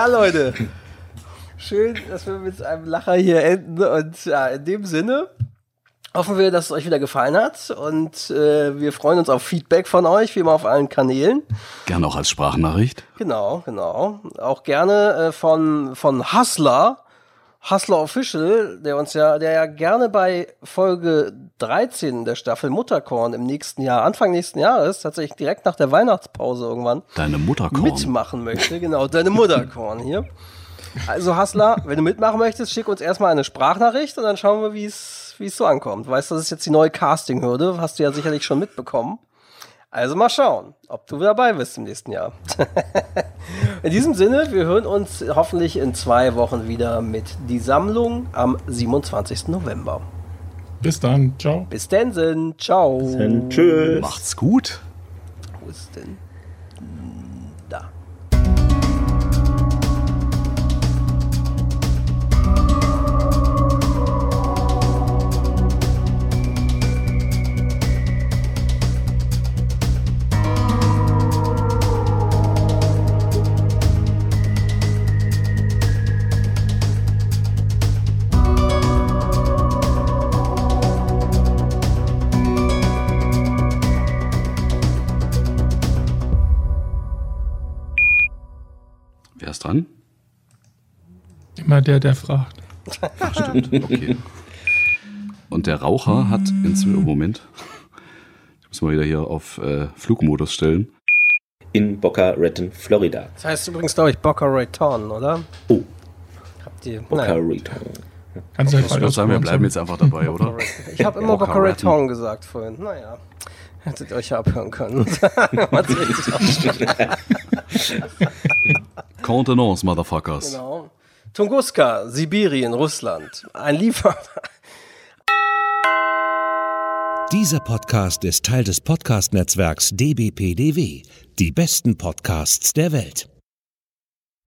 Leute. Schön, dass wir mit einem Lacher hier enden. Und ja, in dem Sinne hoffen wir, dass es euch wieder gefallen hat. Und äh, wir freuen uns auf Feedback von euch, wie immer auf allen Kanälen. Gerne auch als Sprachnachricht. Genau, genau. Auch gerne äh, von, von Hustler. Hustler Official, der uns ja, der ja gerne bei Folge 13 der Staffel Mutterkorn im nächsten Jahr, Anfang nächsten Jahres, tatsächlich direkt nach der Weihnachtspause irgendwann, Deine Mutterkorn. mitmachen möchte. Genau, deine Mutterkorn hier. Also Hassler, wenn du mitmachen möchtest, schick uns erstmal eine Sprachnachricht und dann schauen wir, wie es wie es so ankommt. Weißt du, das ist jetzt die neue Casting-Hürde, hast du ja sicherlich schon mitbekommen. Also mal schauen, ob du dabei bist im nächsten Jahr. in diesem Sinne, wir hören uns hoffentlich in zwei Wochen wieder mit Die Sammlung am 27. November. Bis dann. Ciao. Bis denn, Sinn. Ciao. Dann tschüss. Macht's gut. Wo ist denn? Dran? Immer der, der fragt. Ach, stimmt. Okay. Und der Raucher hat inzwischen. Moment. Ich muss mal wieder hier auf äh, Flugmodus stellen. In Boca Raton, Florida. Das heißt übrigens, glaube ich, Boca Raton, oder? Oh. Habt ihr. Boca Naja. Raton. Kannst du Ich würde sagen, wir bleiben jetzt einfach dabei, oder? Ich habe immer Boca Boca Raton. Raton gesagt vorhin. Naja. Hättet ihr euch ja abhören können. Contenance, Motherfuckers. genau. Tunguska, Sibirien, Russland. Ein Liefer. Dieser Podcast ist Teil des Podcast-Netzwerks dbpdw. Die besten Podcasts der Welt.